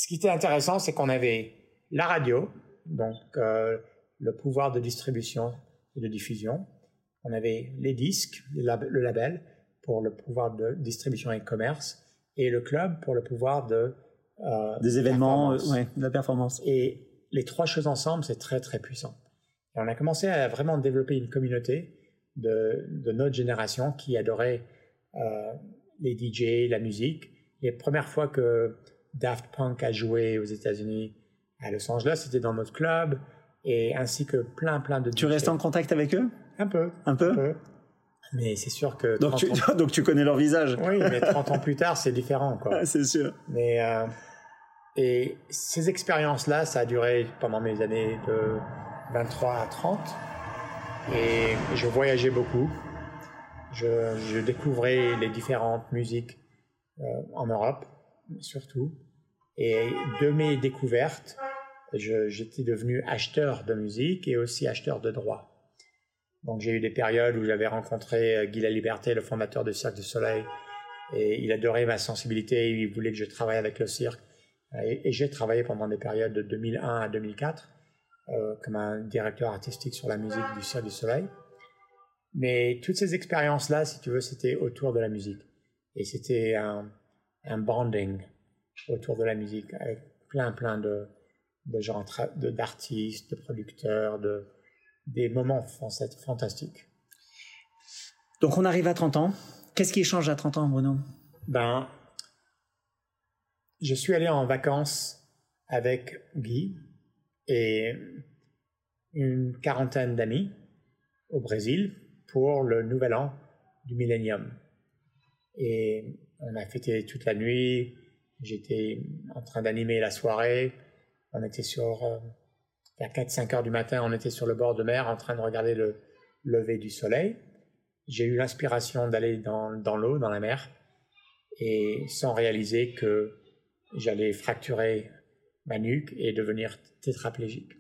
[SPEAKER 2] ce qui était intéressant, c'est qu'on avait la radio, donc euh, le pouvoir de distribution et de diffusion. On avait les disques, le lab- le label pour le pouvoir de distribution et commerce, et le club pour le pouvoir de euh,
[SPEAKER 1] Des événements, euh, ouais, de la performance.
[SPEAKER 2] Et les trois choses ensemble, c'est très très puissant. Et on a commencé à vraiment développer une communauté de, de notre génération qui adorait euh, les DJ, la musique. Les premières fois que Daft Punk a joué aux États-Unis, à Los Angeles, c'était dans notre club, et ainsi que plein plein de.
[SPEAKER 1] Tu
[SPEAKER 2] DJ.
[SPEAKER 1] restes en contact avec eux?
[SPEAKER 2] Un peu,
[SPEAKER 1] Un peu,
[SPEAKER 2] un peu. Mais c'est sûr que
[SPEAKER 1] donc,
[SPEAKER 2] 30
[SPEAKER 1] tu,
[SPEAKER 2] ans-
[SPEAKER 1] donc tu connais leur visage.
[SPEAKER 2] oui, mais 30 ans plus tard, c'est différent, quoi.
[SPEAKER 1] C'est sûr.
[SPEAKER 2] Mais euh, et ces expériences-là, ça a duré pendant mes années de 23 à 30. Et je voyageais beaucoup. Je, je découvrais les différentes musiques en Europe surtout. Et de mes découvertes, j'étais devenu acheteur de musique et aussi acheteur de droits. Donc j'ai eu des périodes où j'avais rencontré euh, Guy Liberté, le fondateur du Cirque du Soleil, et il adorait ma sensibilité, il voulait que je travaille avec le cirque. Et, j'ai travaillé pendant des périodes de 2001 à 2004 euh, comme un directeur artistique sur la musique du Cirque du Soleil. Mais toutes ces expériences-là, si tu veux, c'était autour de la musique. Et c'était un, un bonding autour de la musique avec plein, plein de, de gens, d'artistes, de, producteurs, de, des moments fantastiques.
[SPEAKER 1] Donc on arrive à 30 ans. Qu'est-ce qui change à 30 ans, Bruno?
[SPEAKER 2] Ben, je suis allé en vacances avec Guy et une quarantaine d'amis au Brésil pour le nouvel an du millénium. Et on a fêté toute la nuit. J'étais en train d'animer la soirée. On était sur, euh, à 4-5 heures du matin, on était sur le bord de mer en train de regarder le lever du soleil. J'ai eu l'inspiration d'aller dans, dans l'eau, dans la mer, et sans réaliser que j'allais fracturer ma nuque et devenir tétraplégique.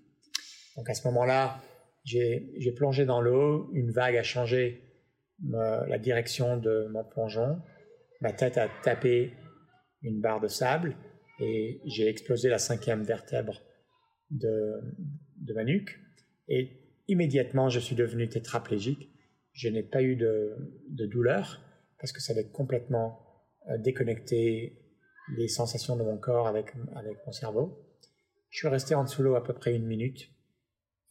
[SPEAKER 2] Donc à ce moment-là, j'ai plongé dans l'eau, une vague a changé la direction de mon plongeon, ma tête a tapé une barre de sable et j'ai explosé la cinquième vertèbre de, de ma nuque. Et immédiatement, je suis devenu tétraplégique. Je n'ai pas eu de, de, douleur parce que ça avait complètement euh, déconnecté les sensations de mon corps avec, avec mon cerveau. Je suis resté en dessous l'eau à peu près une minute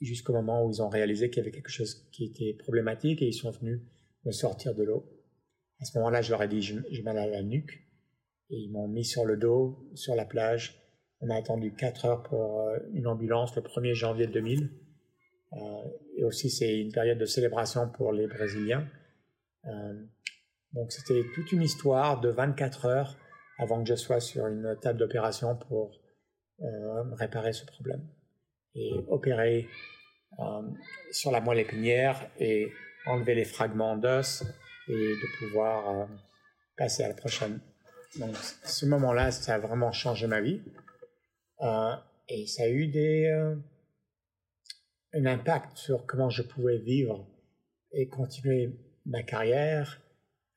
[SPEAKER 2] jusqu'au moment où ils ont réalisé qu'il y avait quelque chose qui était problématique et ils sont venus me sortir de l'eau. À ce moment-là, je leur ai dit j'ai mal à la nuque et ils m'ont mis sur le dos, sur la plage. On a attendu 4 heures pour euh, une ambulance le 1er janvier 2000. Euh, et aussi, c'est une période de célébration pour les Brésiliens. Euh, donc, c'était toute une histoire de 24 heures avant que je sois sur une table d'opération pour réparer ce problème. Et opérer sur la moelle épinière et enlever les fragments d'os et de pouvoir passer à la prochaine donc, ce moment-là, ça a vraiment changé ma vie. Euh, et ça a eu des, euh, un impact sur comment je pouvais vivre et continuer ma carrière,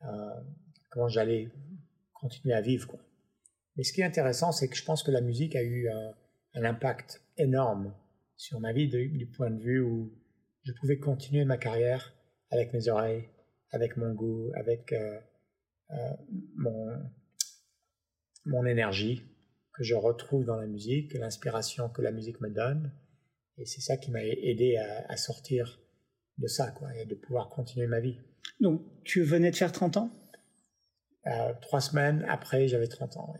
[SPEAKER 2] euh, comment j'allais continuer à vivre. Mais ce qui est intéressant, c'est que je pense que la musique a eu un impact énorme sur ma vie du point de vue où je pouvais continuer ma carrière avec mes oreilles, avec mon goût, avec euh, euh mon, mon énergie que je retrouve dans la musique, l'inspiration que la musique me donne. Et c'est ça qui m'a aidé à, sortir de ça, quoi, et de pouvoir continuer ma vie.
[SPEAKER 1] Donc, tu venais de faire 30 ans?
[SPEAKER 2] Euh, Trois semaines après, j'avais 30 ans.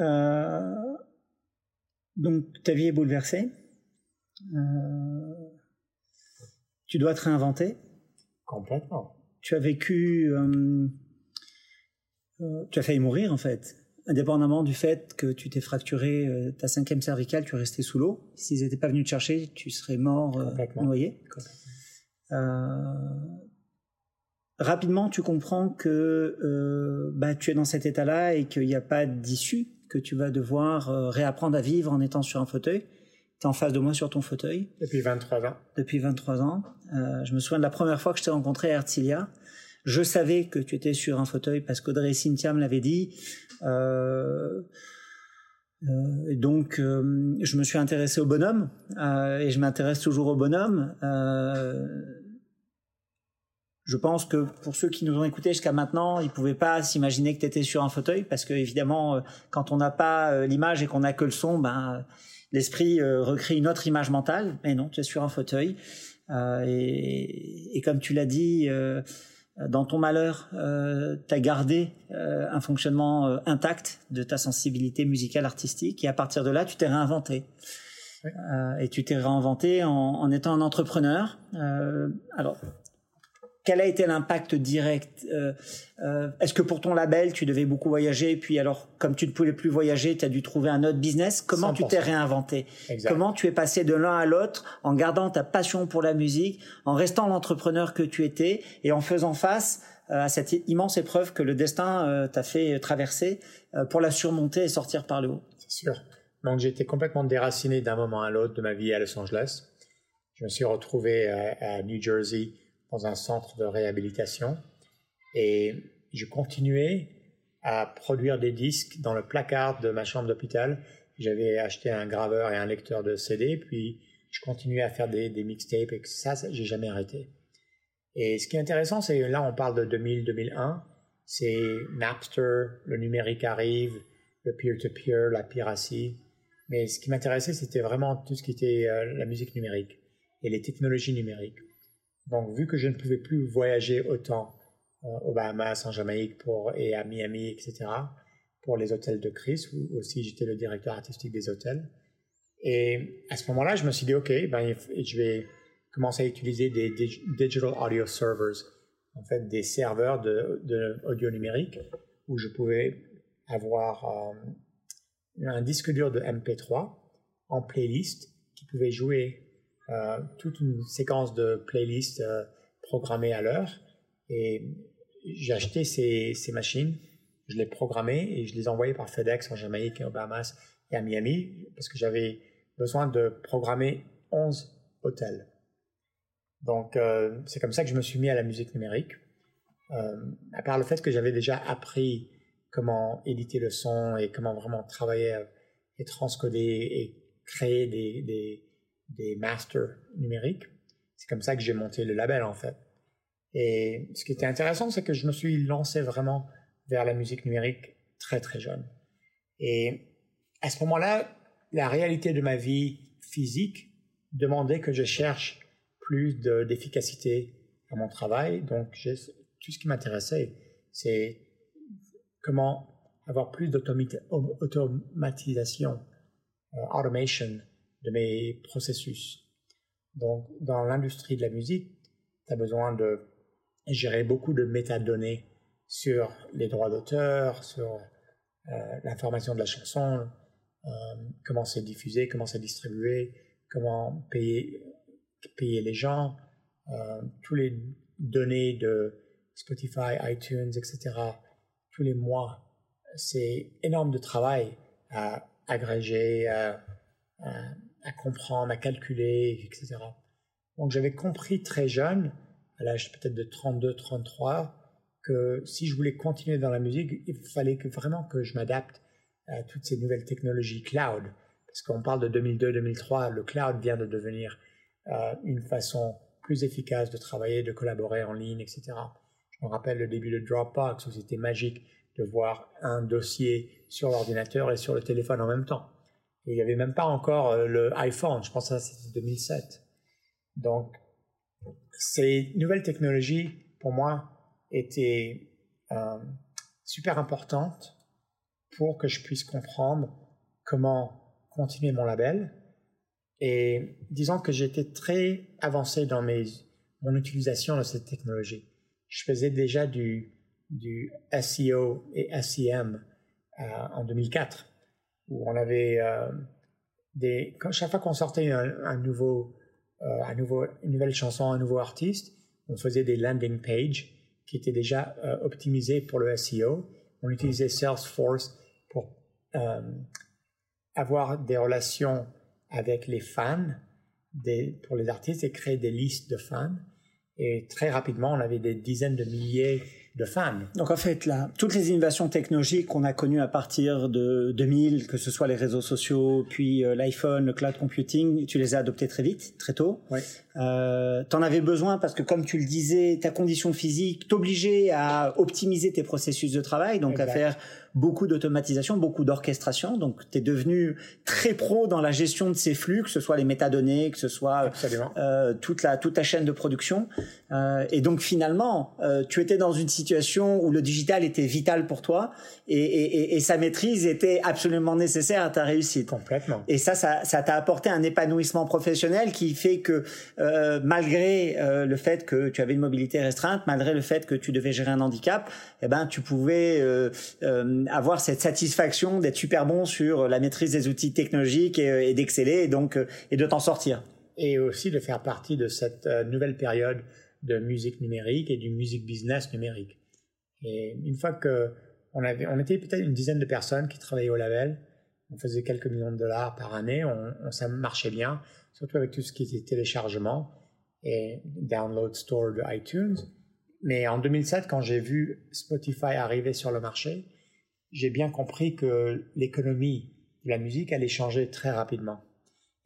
[SPEAKER 1] Euh, donc, ta vie est bouleversée. Euh, tu dois te réinventer.
[SPEAKER 2] Complètement.
[SPEAKER 1] Tu as vécu euh, tu as failli mourir en fait. Indépendamment du fait que tu t'es fracturé euh, ta cinquième cervicale, tu es resté sous l'eau. S'ils n'étaient pas venus te chercher, tu serais mort euh, noyé. rapidement, tu comprends que bah, tu es dans cet état-là et qu'il n'y a pas d'issue, que tu vas devoir réapprendre à vivre en étant sur un fauteuil. Tu es en face de moi sur ton fauteuil.
[SPEAKER 2] Depuis 23 ans.
[SPEAKER 1] Depuis 23 ans. je me souviens de la première fois que je t'ai rencontré à Herzliya. Je savais que tu étais sur un fauteuil parce qu'Audrey Cynthia me l'avait dit. Euh, euh, donc, euh, je me suis intéressé au bonhomme et je m'intéresse toujours au bonhomme. je pense que pour ceux qui nous ont écoutés jusqu'à maintenant, ils pouvaient pas s'imaginer que tu étais sur un fauteuil parce que évidemment, quand on n'a pas l'image et qu'on n'a que le son, ben l'esprit recrée une autre image mentale. Mais non, tu es sur un fauteuil et, et, comme tu l'as dit dans ton malheur, euh, tu as gardé euh, un fonctionnement euh, intact de ta sensibilité musicale artistique et à partir de là, tu t'es réinventé. Euh, et tu t'es réinventé en, en, étant un entrepreneur. alors, quel a été l'impact direct euh, euh, Est-ce que pour ton label, tu devais beaucoup voyager, et puis alors, comme tu ne pouvais plus voyager, tu as dû trouver un autre business Comment tu t'es réinventé? Comment tu es passé de l'un à l'autre en gardant ta passion pour la musique, en restant l'entrepreneur que tu étais et en faisant face à cette immense épreuve que le destin t'a fait traverser pour la surmonter et sortir par le haut?
[SPEAKER 2] C'est sûr. Donc j'ai été complètement déraciné d'un moment à l'autre de ma vie à Los Angeles. Je me suis retrouvé à, New Jersey dans un centre de réhabilitation et je continuais à produire des disques dans le placard de ma chambre d'hôpital. J'avais acheté un graveur et un lecteur de CD, puis je continuais à faire des, mixtapes et ça, j'ai jamais arrêté. Et ce qui est intéressant, c'est là on parle de 2000-2001, c'est Napster, le numérique arrive, le peer-to-peer, la piracy. Mais ce qui m'intéressait, c'était vraiment tout ce qui était euh, la musique numérique et les technologies numériques. Donc, vu que je ne pouvais plus voyager autant euh, aux Bahamas, en Jamaïque pour, et à Miami, etc., pour les hôtels de Chris, où aussi j'étais le directeur artistique des hôtels. Et à ce moment-là, je me suis dit, OK, ben, je vais commencer à utiliser des digital audio servers, en fait des serveurs de, de audio numérique, où je pouvais avoir euh, un disque dur de MP3 en playlist qui pouvait jouer euh, toute une séquence de playlists euh, programmées à l'heure. Et j'ai acheté ces, machines, je les programmais et je les envoyais par FedEx en Jamaïque, aux Bahamas et à Miami parce que j'avais besoin de programmer 11 hôtels. Donc euh, c'est comme ça que je me suis mis à la musique numérique. à part le fait que j'avais déjà appris comment éditer le son et comment vraiment travailler euh, et transcoder et créer des, des masters numériques. C'est comme ça que j'ai monté le label en fait. Et ce qui était intéressant, c'est que je me suis lancé vraiment vers la musique numérique très très jeune. Et à ce moment-là, la réalité de ma vie physique demandait que je cherche plus d'efficacité à mon travail. Donc tout ce qui m'intéressait, c'est comment avoir plus d'automatisation, euh, automation de mes processus. Donc, dans l'industrie de la musique, tu as besoin de gérer beaucoup de métadonnées sur les droits d'auteur, sur euh, l'information de la chanson, euh, comment c'est diffusé, comment c'est distribué, comment payer, payer les gens, euh, tous les données de Spotify, iTunes, etc tous les mois. C'est énorme de travail à agréger, à, comprendre, à calculer, etc. Donc j'avais compris très jeune, à l'âge peut-être de 32, 33, que si je voulais continuer dans la musique, il fallait vraiment que je m'adapte à toutes ces nouvelles technologies cloud. Parce qu'on parle de 2002-2003, le cloud vient de devenir euh, une façon plus efficace de travailler, de collaborer en ligne, etc. Je me rappelle le début de Dropbox où c'était magique de voir un dossier sur l'ordinateur et sur le téléphone en même temps. Il n'y avait même pas encore euh, le iPhone, je pense que c'était 2007. Donc, ces nouvelles technologies, pour moi, étaient euh, super importantes pour que je puisse comprendre comment continuer mon label. Et disons que j'étais très avancé dans mes, mon utilisation de cette technologie je faisais déjà du, du SEO et SEM euh, en 2004, où on avait euh, des. Chaque fois qu'on sortait un, nouveau, euh, un nouveau, une nouvelle chanson, un nouveau artiste, on faisait des landing pages qui étaient déjà optimisés pour le SEO. On utilisait Salesforce pour avoir des relations avec les fans pour les artistes et créer des listes de fans. Et très rapidement, on avait des dizaines de milliers de fans.
[SPEAKER 1] Donc en fait, là, toutes les innovations technologiques qu'on a connues à partir de 2000, que ce soit les réseaux sociaux, puis euh, l'iPhone, le cloud computing, tu les as adoptées très vite, très tôt.
[SPEAKER 2] Oui.
[SPEAKER 1] Euh, T'en avais besoin parce que, comme tu le disais, ta condition physique t'obligeait à optimiser tes processus de travail, donc à faire beaucoup d'automatisation, beaucoup d'orchestration. Donc, tu es devenu très pro dans la gestion de ces flux, que ce soit les métadonnées, que ce soit euh, toute la toute ta chaîne de production. Euh, et donc, finalement, euh, tu étais dans une situation où le digital était vital pour toi et, et, et, sa maîtrise était absolument nécessaire à ta réussite.
[SPEAKER 2] Complètement.
[SPEAKER 1] Et ça, ça, ça t'a apporté un épanouissement professionnel qui fait que euh, malgré euh, le fait que tu avais une mobilité restreinte, malgré le fait que tu devais gérer un handicap, eh ben tu pouvais euh, avoir cette satisfaction d'être super bon sur la maîtrise des outils technologiques et, d'exceller et donc et de t'en sortir.
[SPEAKER 2] Et aussi de faire partie de cette nouvelle période de musique numérique et du musique business numérique. Et une fois que on avait, on était peut-être une dizaine de personnes qui travaillaient au label, on faisait quelques millions de dollars par année, on, ça marchait bien, surtout avec tout ce qui était téléchargement et download store de iTunes. Mais en 2007, quand j'ai vu Spotify arriver sur le marché, j'ai bien compris que l'économie de la musique allait changer très rapidement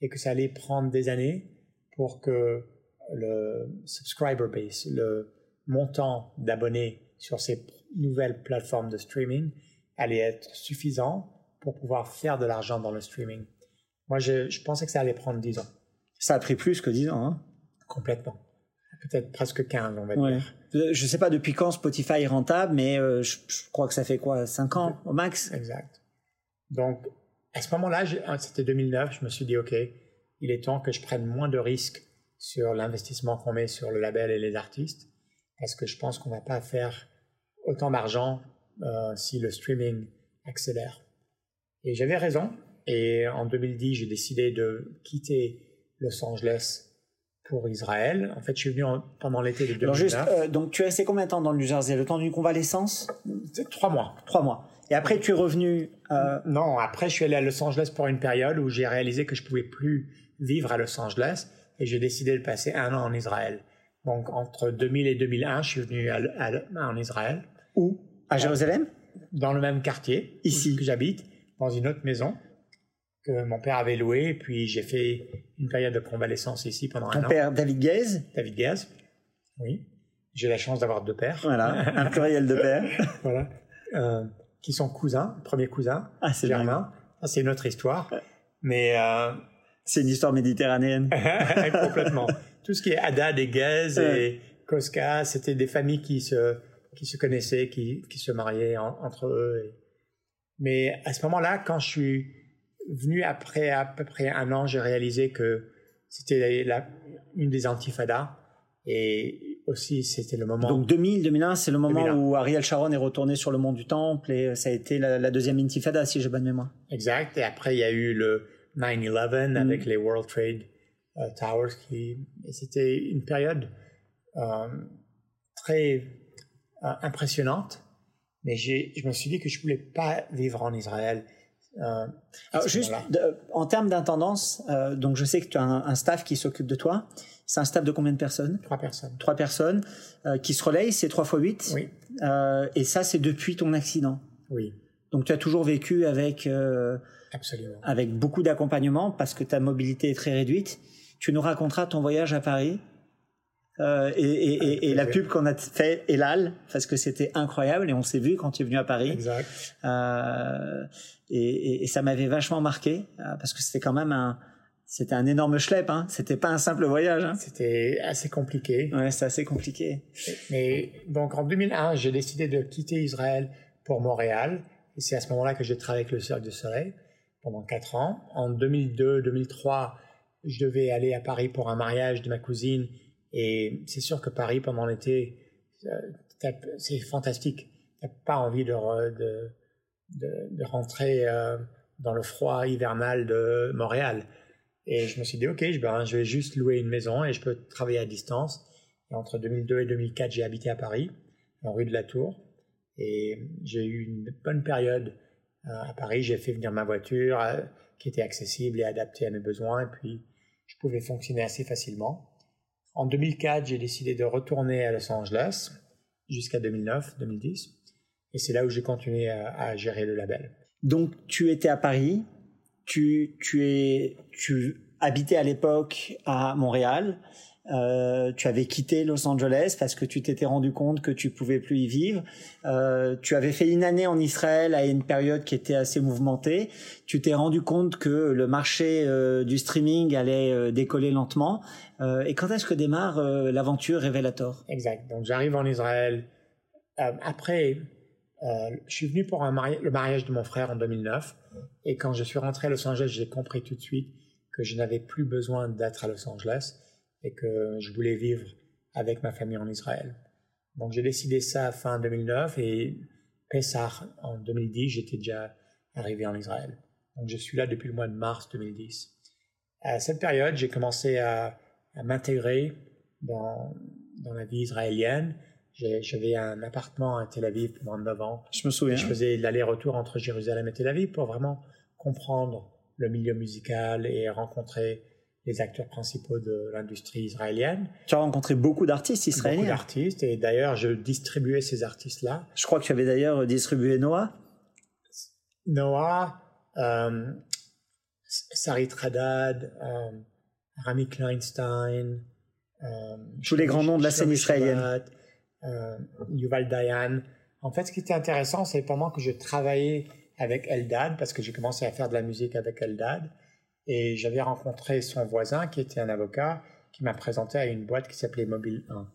[SPEAKER 2] et que ça allait prendre des années pour que le subscriber base, le montant d'abonnés sur ces nouvelles plateformes de streaming allait être suffisant pour pouvoir faire de l'argent dans le streaming. Moi, je, pensais que ça allait prendre 10 ans.
[SPEAKER 1] Ça a pris plus que 10 ans, hein
[SPEAKER 2] Complètement. Peut-être presque 15, on va dire.
[SPEAKER 1] Euh, je ne sais pas depuis quand Spotify est rentable, mais euh, je, crois que ça fait quoi 5 ans au max?
[SPEAKER 2] Exact. Donc, à ce moment-là, ah, c'était 2009, je me suis dit, OK, il est temps que je prenne moins de risques sur l'investissement qu'on met sur le label et les artistes, parce que je pense qu'on ne va pas faire autant d'argent euh, si le streaming accélère. Et j'avais raison. Et en 2010, j'ai décidé de quitter Los Angeles pour Israël. En fait, je suis venu pendant l'été de 2009. juste,
[SPEAKER 1] euh, donc, tu es resté combien de temps dans le New Jersey? Le temps d'une convalescence?
[SPEAKER 2] Trois mois.
[SPEAKER 1] Trois mois. Et après, tu es revenu
[SPEAKER 2] euh... Non, après, je suis allé à Los Angeles pour une période où j'ai réalisé que je pouvais plus vivre à Los Angeles et j'ai décidé de passer un an en Israël. Donc, entre 2000 et 2001, je suis venu en Israël.
[SPEAKER 1] Où? À Jérusalem?
[SPEAKER 2] Dans le même quartier.
[SPEAKER 1] Ici.
[SPEAKER 2] Que j'habite dans une autre maison que mon père avait louée. Puis j'ai fait une période de convalescence ici pendant un an.
[SPEAKER 1] Ton père, David Gaze
[SPEAKER 2] David Gaze, oui. J'ai la chance d'avoir deux pères.
[SPEAKER 1] Voilà, un pluriel de pères.
[SPEAKER 2] voilà. Euh, qui sont cousins, premier cousin,
[SPEAKER 1] ah, c'est
[SPEAKER 2] Germain. c'est une autre histoire. Mais. Euh,
[SPEAKER 1] c'est une histoire méditerranéenne.
[SPEAKER 2] Complètement. Tout ce qui est Haddad et Gaze et Koska, c'était des familles qui se, qui se connaissaient, qui, qui se mariaient entre eux. Et, mais à ce moment-là, quand je suis venu après à peu près un an, j'ai réalisé que c'était une des antifadas. Et aussi, c'était le moment.
[SPEAKER 1] Donc 2000, 2001, c'est le moment où Ariel Sharon est retourné sur le mont du Temple et ça a été la, deuxième intifada, si j'ai bonne mémoire.
[SPEAKER 2] Exact. Et après, il y a eu le 9-11 mm. avec les World Trade euh, Towers. Qui... Et c'était une période euh, très euh, impressionnante mais je me suis dit que je voulais pas vivre en Israël.
[SPEAKER 1] Euh, Alors juste en termes d'intendance, euh, donc je sais que tu as un, staff qui s'occupe de toi. C'est un staff de combien de personnes?
[SPEAKER 2] Trois personnes.
[SPEAKER 1] Trois personnes euh, qui se relayent, c'est trois fois huit.
[SPEAKER 2] Oui.
[SPEAKER 1] Et ça, c'est depuis ton accident.
[SPEAKER 2] Oui.
[SPEAKER 1] Donc tu as toujours vécu avec
[SPEAKER 2] Absolument.
[SPEAKER 1] avec beaucoup d'accompagnement parce que ta mobilité est très réduite. Tu nous raconteras ton voyage à Paris euh, et, la pub qu'on a fait Elal parce que c'était incroyable et on s'est vu quand tu es venu à Paris.
[SPEAKER 2] Exact.
[SPEAKER 1] Euh, et, ça m'avait vachement marqué euh, parce que c'était quand même un c'était un énorme schlep, hein. C'était pas un simple voyage. Hein.
[SPEAKER 2] C'était assez compliqué.
[SPEAKER 1] Ouais, c'est assez compliqué.
[SPEAKER 2] Mais donc en 2001, j'ai décidé de quitter Israël pour Montréal. Et c'est à ce moment-là que j'ai travaillé avec le Cirque du Soleil pendant quatre ans. En 2002-2003, je devais aller à Paris pour un mariage de ma cousine et c'est sûr que Paris, pendant l'été, euh, c'est fantastique. Tu n'as pas envie de, de, de, rentrer euh, dans le froid hivernal de Montréal. Et je me suis dit, OK, ben, je vais juste louer une maison et je peux travailler à distance. Entre 2002 et 2004, j'ai habité à Paris, en rue de la Tour. Et j'ai eu une bonne période euh, à Paris. J'ai fait venir ma voiture qui était accessible et adaptée à mes besoins. Et puis, je pouvais fonctionner assez facilement. En 2004, j'ai décidé de retourner à Los Angeles jusqu'à 2009, 2010. Et c'est là où j'ai continué à, gérer le label.
[SPEAKER 1] Donc, tu étais à Paris, tu, tu, es, tu habitais à l'époque à Montréal, euh, tu avais quitté Los Angeles parce que tu t'étais rendu compte que tu pouvais plus y vivre. Euh, tu avais fait une année en Israël à une période qui était assez mouvementée. Tu t'es rendu compte que le marché euh, du streaming allait décoller lentement. Et quand est-ce que démarre l'aventure Revelator?
[SPEAKER 2] Exact. Donc j'arrive en Israël. après, je suis venu pour un le mariage de mon frère en 2009. Et quand je suis rentré à Los Angeles, j'ai compris tout de suite que je n'avais plus besoin d'être à Los Angeles et que je voulais vivre avec ma famille en Israël. Donc j'ai décidé ça fin 2009 et Pessah en 2010, j'étais déjà arrivé en Israël. Donc je suis là depuis le mois de mars 2010. À cette période, j'ai commencé à, m'intégrer dans, dans la vie israélienne. J'avais un appartement à Tel Aviv pendant 9 ans.
[SPEAKER 1] Je me souviens.
[SPEAKER 2] Je faisais l'aller-retour entre Jérusalem et Tel Aviv pour vraiment comprendre le milieu musical et rencontrer les acteurs principaux de l'industrie israélienne.
[SPEAKER 1] Tu as rencontré beaucoup d'artistes israéliens.
[SPEAKER 2] Beaucoup d'artistes, et d'ailleurs, je distribuais ces artistes-là.
[SPEAKER 1] Je crois que tu avais d'ailleurs distribué Noah.
[SPEAKER 2] Noah, euh, Sarit Radad, euh, Rami Kleinstein,
[SPEAKER 1] euh, tous les grands noms de la scène israélienne.
[SPEAKER 2] Euh, Yuval Dayan. En fait, ce qui était intéressant, c'est pendant que je travaillais avec Eldad, parce que j'ai commencé à faire de la musique avec Eldad, et j'avais rencontré son voisin qui était un avocat qui m'a présenté à une boîte qui s'appelait Mobile 1.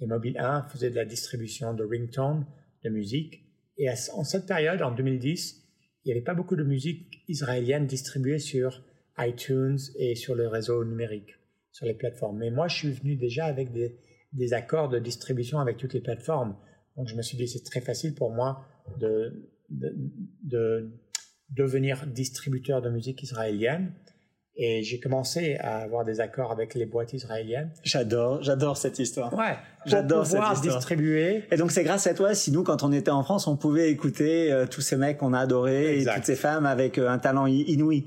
[SPEAKER 2] Et Mobile 1 faisait de la distribution de ringtone, de musique. Et en cette période, en 2010, il n'y avait pas beaucoup de musique israélienne distribuée sur iTunes et sur le réseau numérique, sur les plateformes. Mais moi, je suis venu déjà avec des, des accords de distribution avec toutes les plateformes. Donc je me suis dit, c'est très facile pour moi de, de, devenir distributeur de musique israélienne. Et j'ai commencé à avoir des accords avec les boîtes israéliennes.
[SPEAKER 1] J'adore, j'adore cette histoire.
[SPEAKER 2] Ouais,
[SPEAKER 1] j'adore
[SPEAKER 2] cette histoire. distribuer.
[SPEAKER 1] Et donc c'est grâce à toi si nous, quand on était en France, on pouvait écouter euh, tous ces mecs qu'on a adorés et toutes ces femmes avec euh, un talent inouï.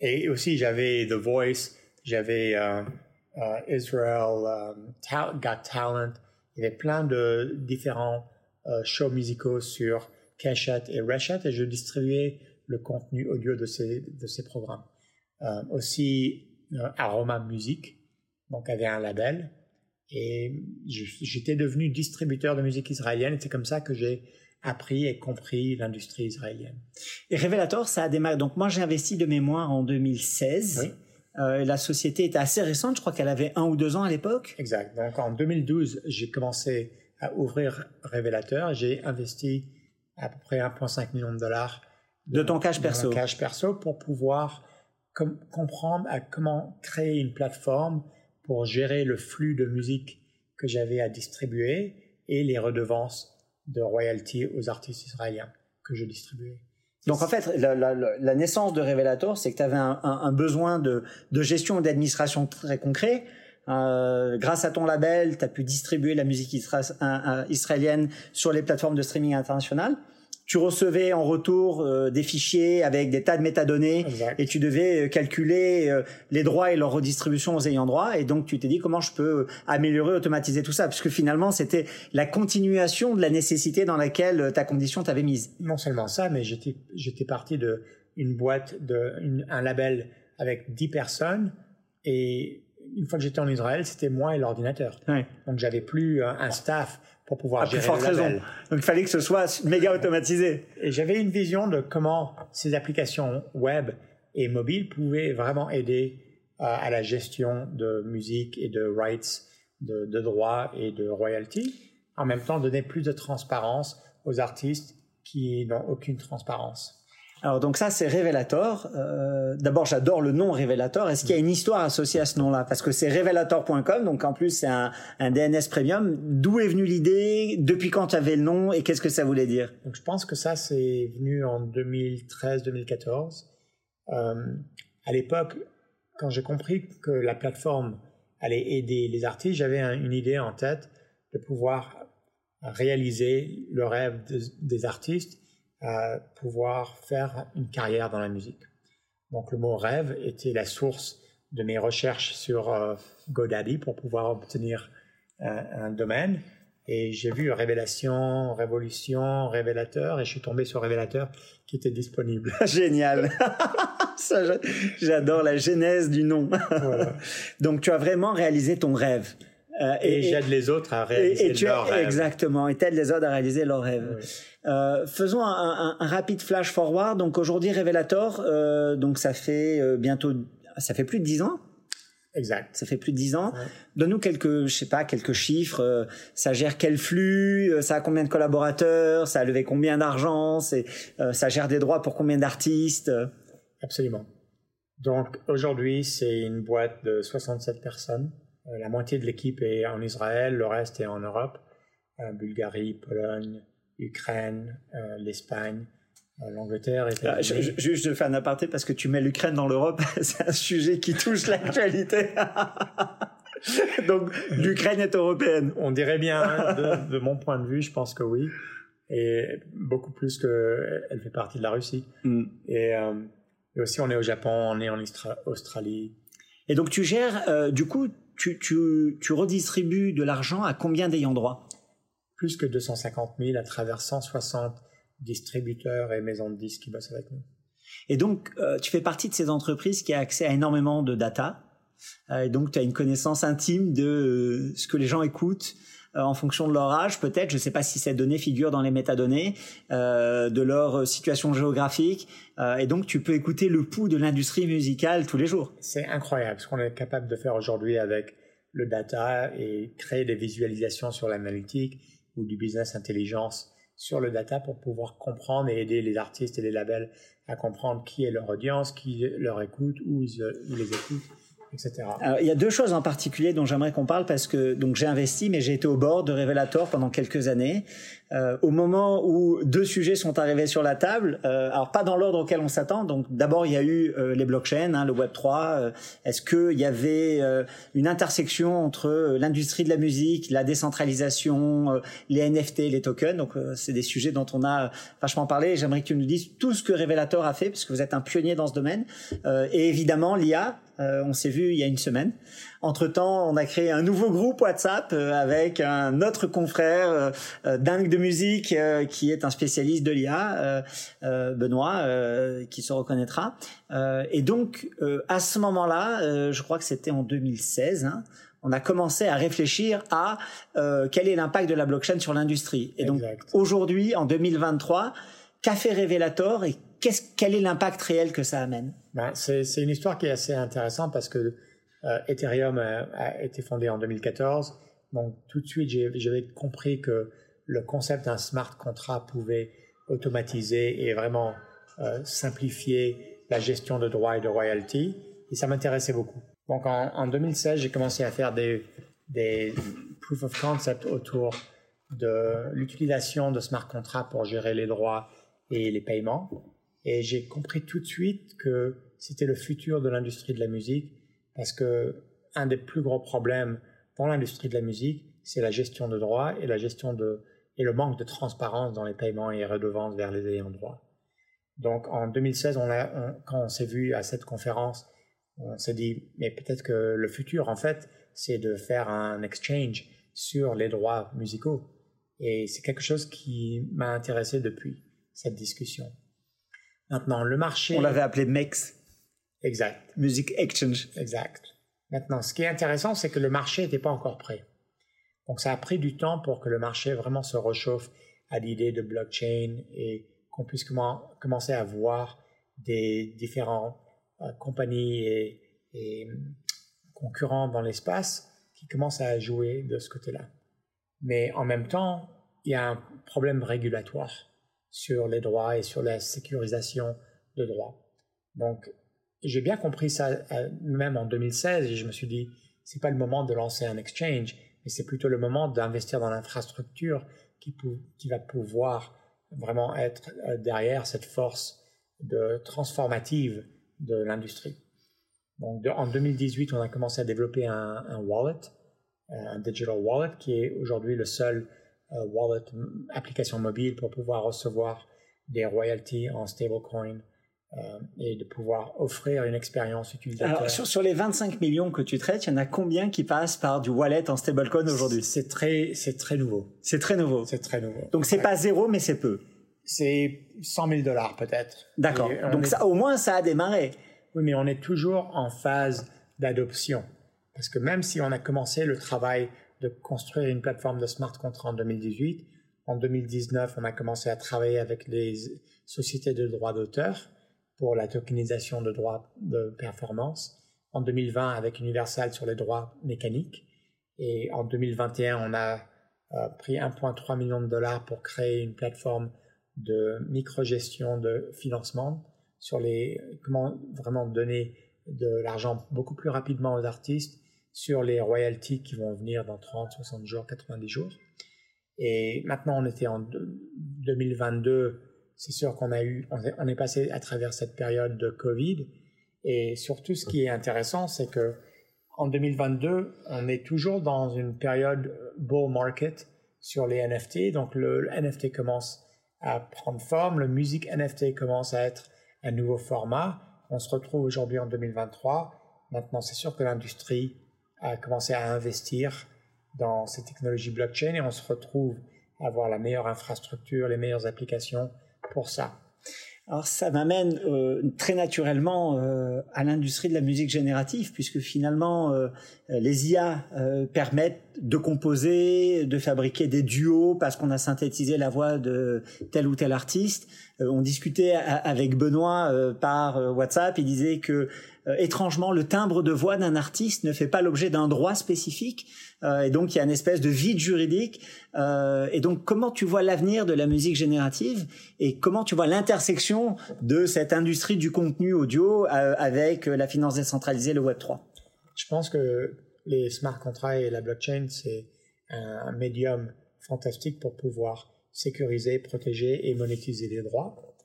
[SPEAKER 2] Et aussi j'avais The Voice, j'avais euh, euh, Israel um, Got Talent. Il y avait plein de différents euh, shows musicaux sur Keshet et Reshet et je distribuais le contenu audio de ces, de ces programmes. Euh, aussi Aroma Music, donc avait un label et j'étais devenu distributeur de musique israélienne et c'est comme ça que j'ai appris et compris l'industrie israélienne.
[SPEAKER 1] Et Révélateur, ça a démarré. Donc moi j'ai investi de mémoire en 2016. Oui. Euh, la société était assez récente, je crois qu'elle avait un ou deux ans à l'époque.
[SPEAKER 2] Exact. Donc en 2012, j'ai commencé à ouvrir Révélateur. J'ai investi à peu près 1,5 million de dollars
[SPEAKER 1] de, ton cash perso.
[SPEAKER 2] cash perso pour pouvoir comprendre à comment créer une plateforme pour gérer le flux de musique que j'avais à distribuer et les redevances de royalties aux artistes israéliens que je distribuais.
[SPEAKER 1] Donc en fait, la, naissance de Révélateur, c'est que tu avais un, besoin de, gestion et d'administration très concret. Euh, grâce à ton label, tu as pu distribuer la musique israélienne sur les plateformes de streaming internationales tu recevais en retour euh, des fichiers avec des tas de métadonnées et tu devais euh, calculer euh, les droits et leur redistribution aux ayants droit. Et donc tu t'es dit comment je peux améliorer automatiser tout ça? Puisque finalement c'était la continuation de la nécessité dans laquelle ta condition t'avait mise.
[SPEAKER 2] Non seulement ça mais j'étais j'étais parti de une boîte de un label avec 10 personnes et une fois que j'étais en Israël c'était moi et l'ordinateur. Ouais. donc j'avais plus un staff pour pouvoir gérer le label.
[SPEAKER 1] Donc il fallait que ce soit méga automatisé.
[SPEAKER 2] Et j'avais une vision de comment ces applications web et mobiles pouvaient vraiment aider euh, à la gestion de musique et de rights, de, de droits et de royalties. En même temps, donner plus de transparence aux artistes qui n'ont aucune transparence.
[SPEAKER 1] Alors donc ça c'est Révélateur. Euh, D'abord j'adore le nom Révélateur. Est-ce qu'il y a une histoire associée à ce nom-là? Parce que c'est révélateur.com, donc en plus c'est un, un, DNS premium. D'où est venue l'idée? Depuis quand tu avais le nom? Et qu'est-ce que ça voulait dire?
[SPEAKER 2] Donc je pense que ça c'est venu en 2013-2014. Euh, à l'époque, quand j'ai compris que la plateforme allait aider les artistes, j'avais une idée en tête de pouvoir réaliser le rêve des artistes à pouvoir faire une carrière dans la musique. Donc le mot rêve était la source de mes recherches sur euh, GoDaddy pour pouvoir obtenir euh, un domaine. Et j'ai vu Révélation, Révolution, Révélateur, et je suis tombé sur Révélateur qui était disponible.
[SPEAKER 1] Génial. J'adore la genèse du nom. Donc tu as vraiment réalisé ton rêve.
[SPEAKER 2] Euh, et, j'aide les autres à réaliser leurs rêves.
[SPEAKER 1] Exactement, et t'aides les autres à réaliser leurs rêves. Euh, faisons un, rapide flash forward. Donc aujourd'hui, Révélateur, euh, donc ça fait euh, bientôt, ça fait plus de dix ans.
[SPEAKER 2] Exact.
[SPEAKER 1] Ça fait plus de dix ans. Donne-nous quelques, je sais pas, quelques chiffres. ça gère quel flux? Ça a combien de collaborateurs? Ça a levé combien d'argent? Ça gère des droits pour combien d'artistes?
[SPEAKER 2] Absolument. Donc aujourd'hui, c'est une boîte de 67 personnes. la moitié de l'équipe est en Israël, le reste est en Europe, Bulgarie, Pologne, l'Ukraine, euh, l'Espagne, euh, l'Angleterre.
[SPEAKER 1] Ah, je, je, je, fais un aparté parce que tu mets l'Ukraine dans l'Europe, c'est un sujet qui touche l'actualité. Donc l'Ukraine est européenne.
[SPEAKER 2] On dirait bien, hein, de, mon point de vue, je pense que oui. Et beaucoup plus qu'elle fait partie de la Russie. Mm. Et, euh, et, aussi, on est au Japon, on est en Australie.
[SPEAKER 1] Et donc tu gères, euh, du coup, tu, tu, tu redistribues de l'argent à combien d'ayants droit?
[SPEAKER 2] Plus que 250 000 à travers 160 distributeurs et maisons de disques qui bossent avec nous.
[SPEAKER 1] Et donc, euh, tu fais partie de ces entreprises qui a accès à énormément de data. Euh, et donc, tu as une connaissance intime de euh, ce que les gens écoutent en fonction de leur âge, peut-être. Je ne sais pas si ces données figurent dans les métadonnées, de leur situation géographique. et donc, tu peux écouter le pouls de l'industrie musicale tous les jours.
[SPEAKER 2] C'est incroyable ce qu'on est capable de faire aujourd'hui avec le data et créer des visualisations sur l'analytique ou du business intelligence sur le data pour pouvoir comprendre et aider les artistes et les labels à comprendre qui est leur audience, qui leur écoute, où ils, les écoutent, etc.
[SPEAKER 1] il y a deux choses en particulier dont j'aimerais qu'on parle parce que donc j'ai investi, mais j'ai été au bord de Revelator pendant quelques années euh, au moment où deux sujets sont arrivés sur la table, euh, alors pas dans l'ordre auquel on s'attend. Donc d'abord il y a eu euh, les blockchains, hein, le Web 3. Euh, est-ce qu'il y avait euh, une intersection entre l'industrie de la musique, la décentralisation, les NFT, les tokens? Donc c'est des sujets dont on a vachement parlé. J'aimerais que tu nous dises tout ce que Revelator a fait, parce que vous êtes un pionnier dans ce domaine. et évidemment l'IA. On s'est vu il y a une semaine. Entre-temps, on a créé un nouveau groupe WhatsApp euh, avec un autre confrère euh, euh, dingue de musique qui est un spécialiste de l'IA, Benoît, qui se reconnaîtra. et donc, à ce moment-là, je crois que c'était en 2016, hein, on a commencé à réfléchir à quel est l'impact de la blockchain sur l'industrie. Et donc, aujourd'hui, en 2023, qu'a fait Revelator et quel est l'impact réel que ça amène?
[SPEAKER 2] Ben, C'est une histoire qui est assez intéressante parce que euh, Ethereum a, été fondé en 2014. Donc tout de suite, j'avais compris que le concept d'un smart contract pouvait automatiser et vraiment euh, simplifier la gestion de droits et de royalties. Et ça m'intéressait beaucoup. Donc en, 2016, j'ai commencé à faire des, des proof of concept autour de l'utilisation de smart contracts pour gérer les droits et les paiements. Et j'ai compris tout de suite que c'était le futur de l'industrie de la musique parce que un des plus gros problèmes pour l'industrie de la musique, c'est la gestion de droits et la gestion de et le manque de transparence dans les paiements et redevances vers les ayants droit. Donc en 2016, on a, quand on s'est vu à cette conférence, on s'est dit mais peut-être que le futur en fait, c'est de faire un exchange sur les droits musicaux. Et c'est quelque chose qui m'a intéressé depuis cette discussion. Maintenant, le marché.
[SPEAKER 1] On l'avait appelé MEX.
[SPEAKER 2] Exact.
[SPEAKER 1] Music Exchange.
[SPEAKER 2] Exact. Maintenant, ce qui est intéressant, c'est que le marché n'était pas encore prêt. Donc, ça a pris du temps pour que le marché vraiment se réchauffe à l'idée de blockchain et qu'on puisse commencer à voir des différentes euh, compagnies et, et concurrents dans l'espace qui commencent à jouer de ce côté-là. Mais en même temps, il y a un problème régulatoire sur les droits et sur la sécurisation de droits. Donc, j'ai bien compris ça euh, même en 2016 et je me suis dit, c'est pas le moment de lancer un exchange, mais c'est plutôt le moment d'investir dans l'infrastructure qui, va pouvoir vraiment être euh, derrière cette force de transformative de l'industrie. Donc en 2018, on a commencé à développer un, wallet, euh, un digital wallet, qui est aujourd'hui le seul wallet application mobile pour pouvoir recevoir des royalties en stablecoin euh, et de pouvoir offrir une expérience utilisateur.
[SPEAKER 1] Alors, sur, sur, les 25 millions que tu traites, il y en a combien qui passent par du wallet en stablecoin aujourd'hui?
[SPEAKER 2] C'est très, c'est très nouveau.
[SPEAKER 1] C'est très nouveau.
[SPEAKER 2] C'est très nouveau.
[SPEAKER 1] Donc c'est pas zéro, mais c'est peu.
[SPEAKER 2] C'est 100 000 dollars peut-être.
[SPEAKER 1] D'accord. Donc ça, au moins ça a démarré.
[SPEAKER 2] Oui, mais on est toujours en phase d'adoption. Parce que même si on a commencé le travail de construire une plateforme de smart contract en 2018, en 2019, on a commencé à travailler avec les sociétés de droits d'auteur pour la tokenisation de droits de performance. En 2020, avec Universal sur les droits mécaniques. Et en 2021, on a euh, pris 1,3 million de dollars pour créer une plateforme de micro-gestion de financement sur les comment vraiment donner de l'argent beaucoup plus rapidement aux artistes sur les royalties qui vont venir dans 30, 60 jours, 90 jours. Et maintenant, on était en 2022 c'est sûr qu'on a eu, on est passé à travers cette période de Covid. Et surtout, ce qui est intéressant, c'est que en 2022, on est toujours dans une période bull market sur les NFT. Donc le, NFT commence à prendre forme, le musique NFT commence à être un nouveau format. On se retrouve aujourd'hui en 2023. Maintenant, c'est sûr que l'industrie a commencé à investir dans ces technologies blockchain et on se retrouve à avoir la meilleure infrastructure, les meilleures applications pour ça.
[SPEAKER 1] Alors ça m'amène euh, très naturellement euh, à l'industrie de la musique générative, puisque finalement euh, les IA permettent de composer, de fabriquer des duos parce qu'on a synthétisé la voix de tel ou tel artiste. On discutait avec Benoît par WhatsApp, il disait que étrangement le timbre de voix d'un artiste ne fait pas l'objet d'un droit spécifique. Euh, et donc il y a une espèce de vide juridique. Euh, et donc comment tu vois l'avenir de la musique générative et comment tu vois l'intersection de cette industrie du contenu audio euh, avec la finance décentralisée, le Web 3
[SPEAKER 2] Je pense que les smart contracts et la blockchain, c'est un médium fantastique pour pouvoir sécuriser, protéger et monétiser les droits.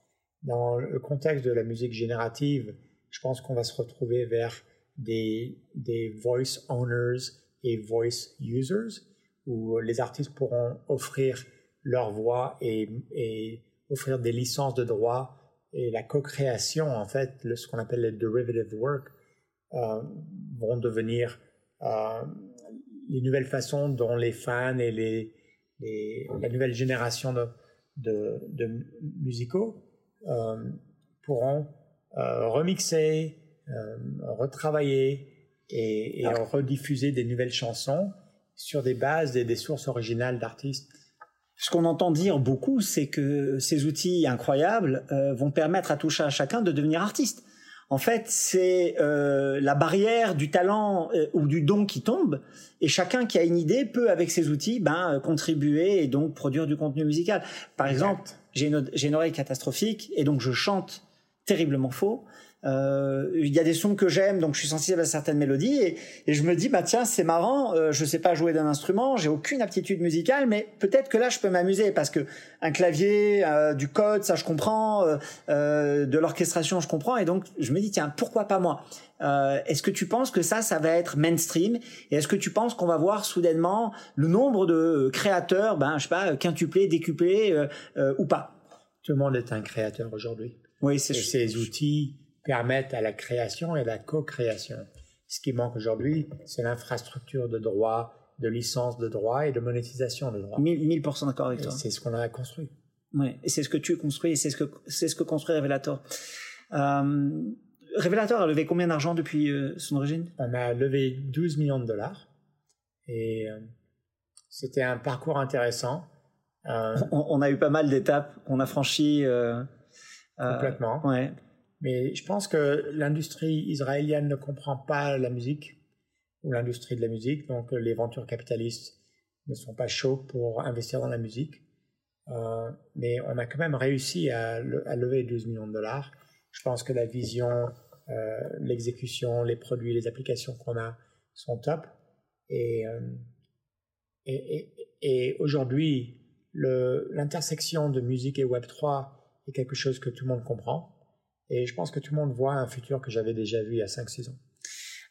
[SPEAKER 2] Dans le contexte de la musique générative, je pense qu'on va se retrouver vers des, voice owners et voice users, où les artistes pourront offrir leur voix et, offrir des licences de droit et la co-création, en fait, ce qu'on appelle les derivative work, euh, vont devenir euh, les nouvelles façons dont les fans et les, la nouvelle génération de, de, musicaux euh, pourront remixer, retravailler et, ah. rediffuser des nouvelles chansons sur des bases et des sources originales d'artistes.
[SPEAKER 1] Ce qu'on entend dire beaucoup, c'est que ces outils incroyables euh, vont permettre à tout à chacun de devenir artiste. En fait, c'est euh, la barrière du talent euh, ou du don qui tombe, et chacun qui a une idée peut, avec ces outils, ben, contribuer et donc produire du contenu musical. Par exemple, j'ai une, une oreille catastrophique, et donc je chante terriblement faux. Euh, il y a des sons que j'aime, donc je suis sensible à certaines mélodies et, et je me dis bah tiens c'est marrant, euh, je sais pas jouer d'un instrument, j'ai aucune aptitude musicale, mais peut-être que là je peux m'amuser parce que un clavier, euh, du code, ça je comprends, euh, euh, de l'orchestration je comprends et donc je me dis tiens pourquoi pas moi? est-ce que tu penses que ça ça va être mainstream et est-ce que tu penses qu'on va voir soudainement le nombre de créateurs, ben je sais pas quintuplé, décuplé ou pas?
[SPEAKER 2] Tout le monde est un créateur aujourd'hui.
[SPEAKER 1] Oui, c'est
[SPEAKER 2] ces outils permettent à la création et à la co-création. Ce qui manque aujourd'hui, c'est l'infrastructure de droit, de licence de droit et de monétisation de droit.
[SPEAKER 1] 1000%, d'accord avec toi.
[SPEAKER 2] C'est ce qu'on a construit.
[SPEAKER 1] Oui, et c'est ce que tu construis, et c'est ce que, c'est ce que construit Revelator. Euh, Revelator a levé combien d'argent depuis euh, son origine?
[SPEAKER 2] On a levé 12 millions de dollars. Et euh, c'était un parcours intéressant.
[SPEAKER 1] Euh, on, on, a eu pas mal d'étapes qu'on a franchies.
[SPEAKER 2] Complètement.
[SPEAKER 1] Ouais.
[SPEAKER 2] Mais je pense que l'industrie israélienne ne comprend pas la musique ou l'industrie de la musique, donc les ventures capitalistes ne sont pas chauds pour investir dans la musique. Euh, mais on a quand même réussi à, lever 12 millions de dollars. Je pense que la vision, euh, l'exécution, les produits, les applications qu'on a sont top. Et, euh, et, aujourd'hui, l'intersection de musique et Web3 est quelque chose que tout le monde comprend. Et je pense que tout le monde voit un futur que j'avais déjà vu il y a 5-6 ans.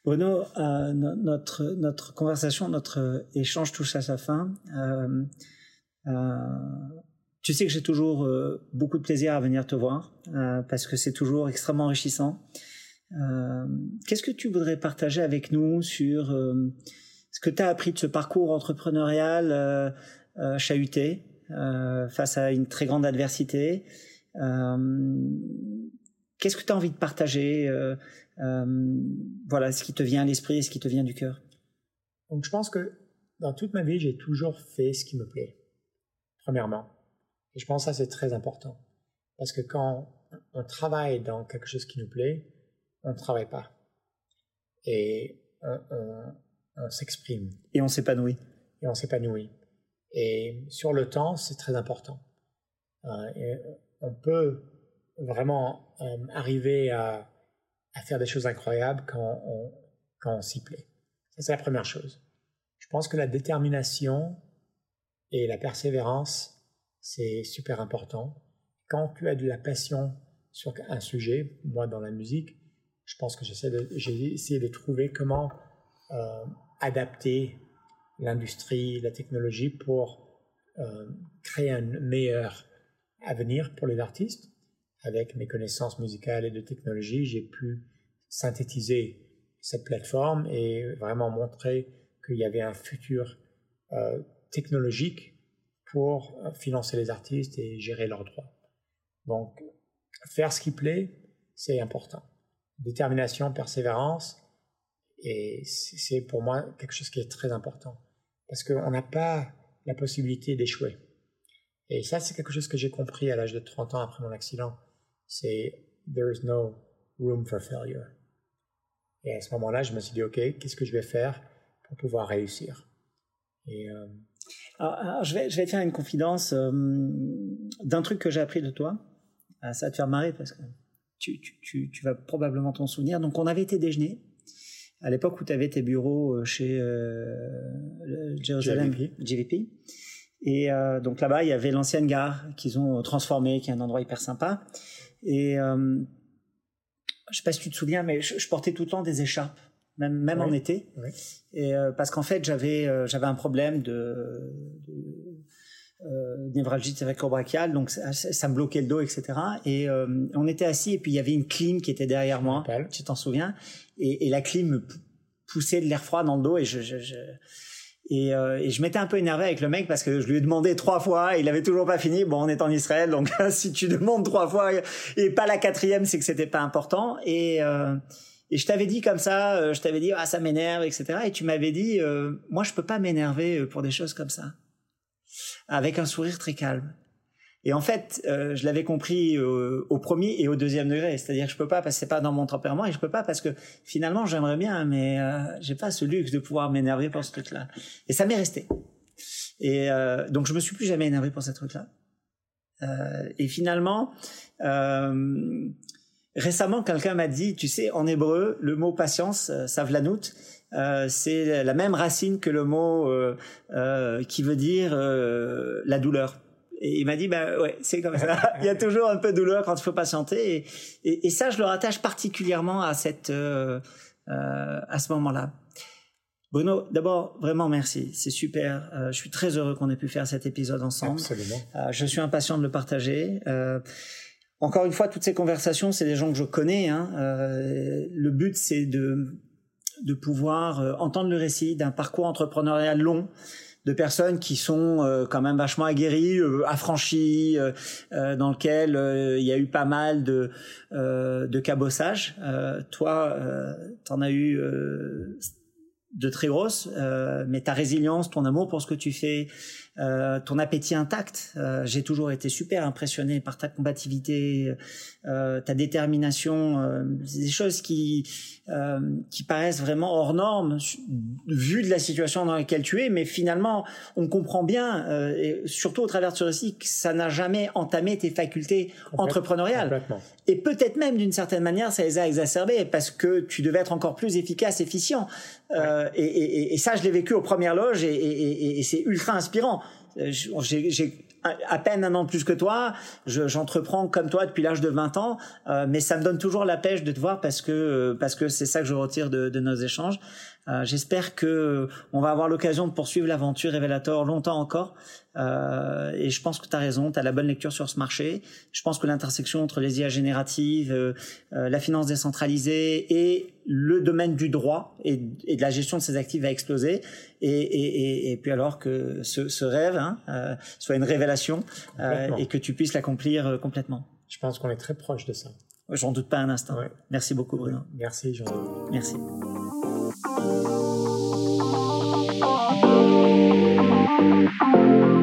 [SPEAKER 1] Bruno, euh, notre, notre conversation, notre échange touche à sa fin. Euh, euh, tu sais que j'ai toujours euh, beaucoup de plaisir à venir te voir euh, parce que c'est toujours extrêmement enrichissant. Euh, qu'est-ce que tu voudrais partager avec nous sur ce que tu as appris de ce parcours entrepreneurial chahuté face à une très grande adversité Qu'est-ce que tu as envie de partager euh, euh, Voilà, ce qui te vient à l'esprit et ce qui te vient du cœur?
[SPEAKER 2] Donc, je pense que dans toute ma vie, j'ai toujours fait ce qui me plaît, premièrement. Et je pense que ça, c'est très important. Parce que quand on travaille dans quelque chose qui nous plaît, on ne travaille pas. Et on, s'exprime.
[SPEAKER 1] Et on s'épanouit.
[SPEAKER 2] Et on s'épanouit. Et sur le temps, c'est très important. Euh, et on peut vraiment euh, arriver à, faire des choses incroyables quand on, s'y plaît. Ça, c'est la première chose. Je pense que la détermination et la persévérance, c'est super important. Quand tu as de la passion sur un sujet, moi dans la musique, je pense que j'essaie de, j'ai essayé de trouver comment adapter l'industrie, la technologie pour créer un meilleur avenir pour les artistes. Avec mes connaissances musicales et de technologie, j'ai pu synthétiser cette plateforme et vraiment montrer qu'il y avait un futur euh, technologique pour euh, financer les artistes et gérer leurs droits. Donc, faire ce qui plaît, c'est important. Détermination, persévérance, et c'est pour moi quelque chose qui est très important. Parce qu'on n'a pas la possibilité d'échouer. Et ça, c'est quelque chose que j'ai compris à l'âge de 30 ans après mon accident. C'est there is no room for failure. Et à ce moment-là, je me suis dit, OK, qu'est-ce que je vais faire pour pouvoir réussir?
[SPEAKER 1] Et, euh, alors, je, vais, je vais te faire une confidence euh, d'un truc que j'ai appris de toi. Ah, ça va te faire marrer parce que tu, tu, tu, vas probablement t'en souvenir. Donc, on avait été déjeuner à l'époque où tu avais tes bureaux euh, chez euh, Jérusalem JVP. Et donc là-bas, il y avait l'ancienne gare qu'ils ont transformée, qui est un endroit hyper sympa. Et euh, je sais pas si tu te souviens, mais je, portais tout le temps des écharpes, même, même en été. Oui. Et euh, parce qu'en fait, j'avais euh, j'avais un problème de, de euh, névralgie cérébro-brachiale, donc ça, ça, me bloquait le dos, etc. Et on était assis et puis il y avait une clim qui était derrière moi, tu t'en souviens, et, et, la clim me poussait de l'air froid dans le dos et je, je, je et, euh, et, je m'étais un peu énervé avec le mec parce que je lui ai demandé trois fois, il avait toujours pas fini. Bon, on est en Israël, donc si tu demandes trois fois et pas la quatrième, c'est que c'était pas important. Et, euh, et je t'avais dit comme ça, euh, je t'avais dit ah ça m'énerve, etc. Et tu m'avais dit euh, moi je peux pas m'énerver pour des choses comme ça, avec un sourire très calme. Et en fait, euh, je l'avais compris euh, au premier et au deuxième degré, c'est-à-dire que je peux pas parce que c'est pas dans mon tempérament et je peux pas parce que finalement j'aimerais bien, mais euh, j'ai pas ce luxe de pouvoir m'énerver pour ce truc-là. Et ça m'est resté. Et euh, donc je me suis plus jamais énervé pour ce truc-là. Euh, et finalement, récemment, quelqu'un m'a dit, tu sais, en hébreu, le mot patience, savlanout, c'est la même racine que le mot qui veut dire la douleur. Et il m'a dit, bah ouais, c'est comme ça. il y a toujours un peu de douleur quand il faut patienter. Et, et, et ça, je le rattache particulièrement à cette, euh, euh, à ce moment-là. Bruno, d'abord, vraiment merci. C'est super. Euh, je suis très heureux qu'on ait pu faire cet épisode ensemble.
[SPEAKER 2] Absolument.
[SPEAKER 1] Euh, je suis impatient de le partager. Encore une fois, toutes ces conversations, c'est des gens que je connais. Hein. Le but, c'est de, de pouvoir entendre le récit d'un parcours entrepreneurial long de personnes qui sont euh, quand même vachement aguerries, euh, affranchies, euh, dans lequel il y a eu pas mal de de cabossage. toi, t'en as eu de très grosses, mais ta résilience, ton amour pour ce que tu fais, euh, ton appétit intact. Euh, j'ai toujours été super impressionné par ta combativité, euh, ta détermination, euh, des choses qui euh, qui paraissent vraiment hors normes vu de la situation dans laquelle tu es, mais finalement on comprend bien, et surtout au travers de ce récit, que ça n'a jamais entamé tes facultés entrepreneuriales. Et peut-être même d'une certaine manière, ça les a exacerbées parce que tu devais être encore plus efficace, efficient. Euh, et, et, et, ça, je l'ai vécu aux premières loges et, et c'est ultra inspirant. Euh, j'ai à peine un an plus que toi, j'entreprends comme toi depuis l'âge de 20 ans, euh, mais ça me donne toujours la pêche de te voir parce que parce que c'est ça que je retire de, de nos échanges. Euh, J'espère que on va avoir l'occasion de poursuivre l'aventure Revelator longtemps encore. Euh, et je pense que tu as raison, tu as la bonne lecture sur ce marché. Je pense que l'intersection entre les IA génératives, euh, euh, la finance décentralisée et le domaine du droit et, et, de la gestion de ces actifs va exploser. Et, et, et puis alors que ce, ce rêve hein, euh, soit une révélation euh, et que tu puisses l'accomplir euh, complètement.
[SPEAKER 2] Je pense qu'on est très proche de ça.
[SPEAKER 1] J'en doute pas un instant. Ouais. Merci beaucoup Bruno.
[SPEAKER 2] Merci Jean.
[SPEAKER 1] Merci.
[SPEAKER 3] You.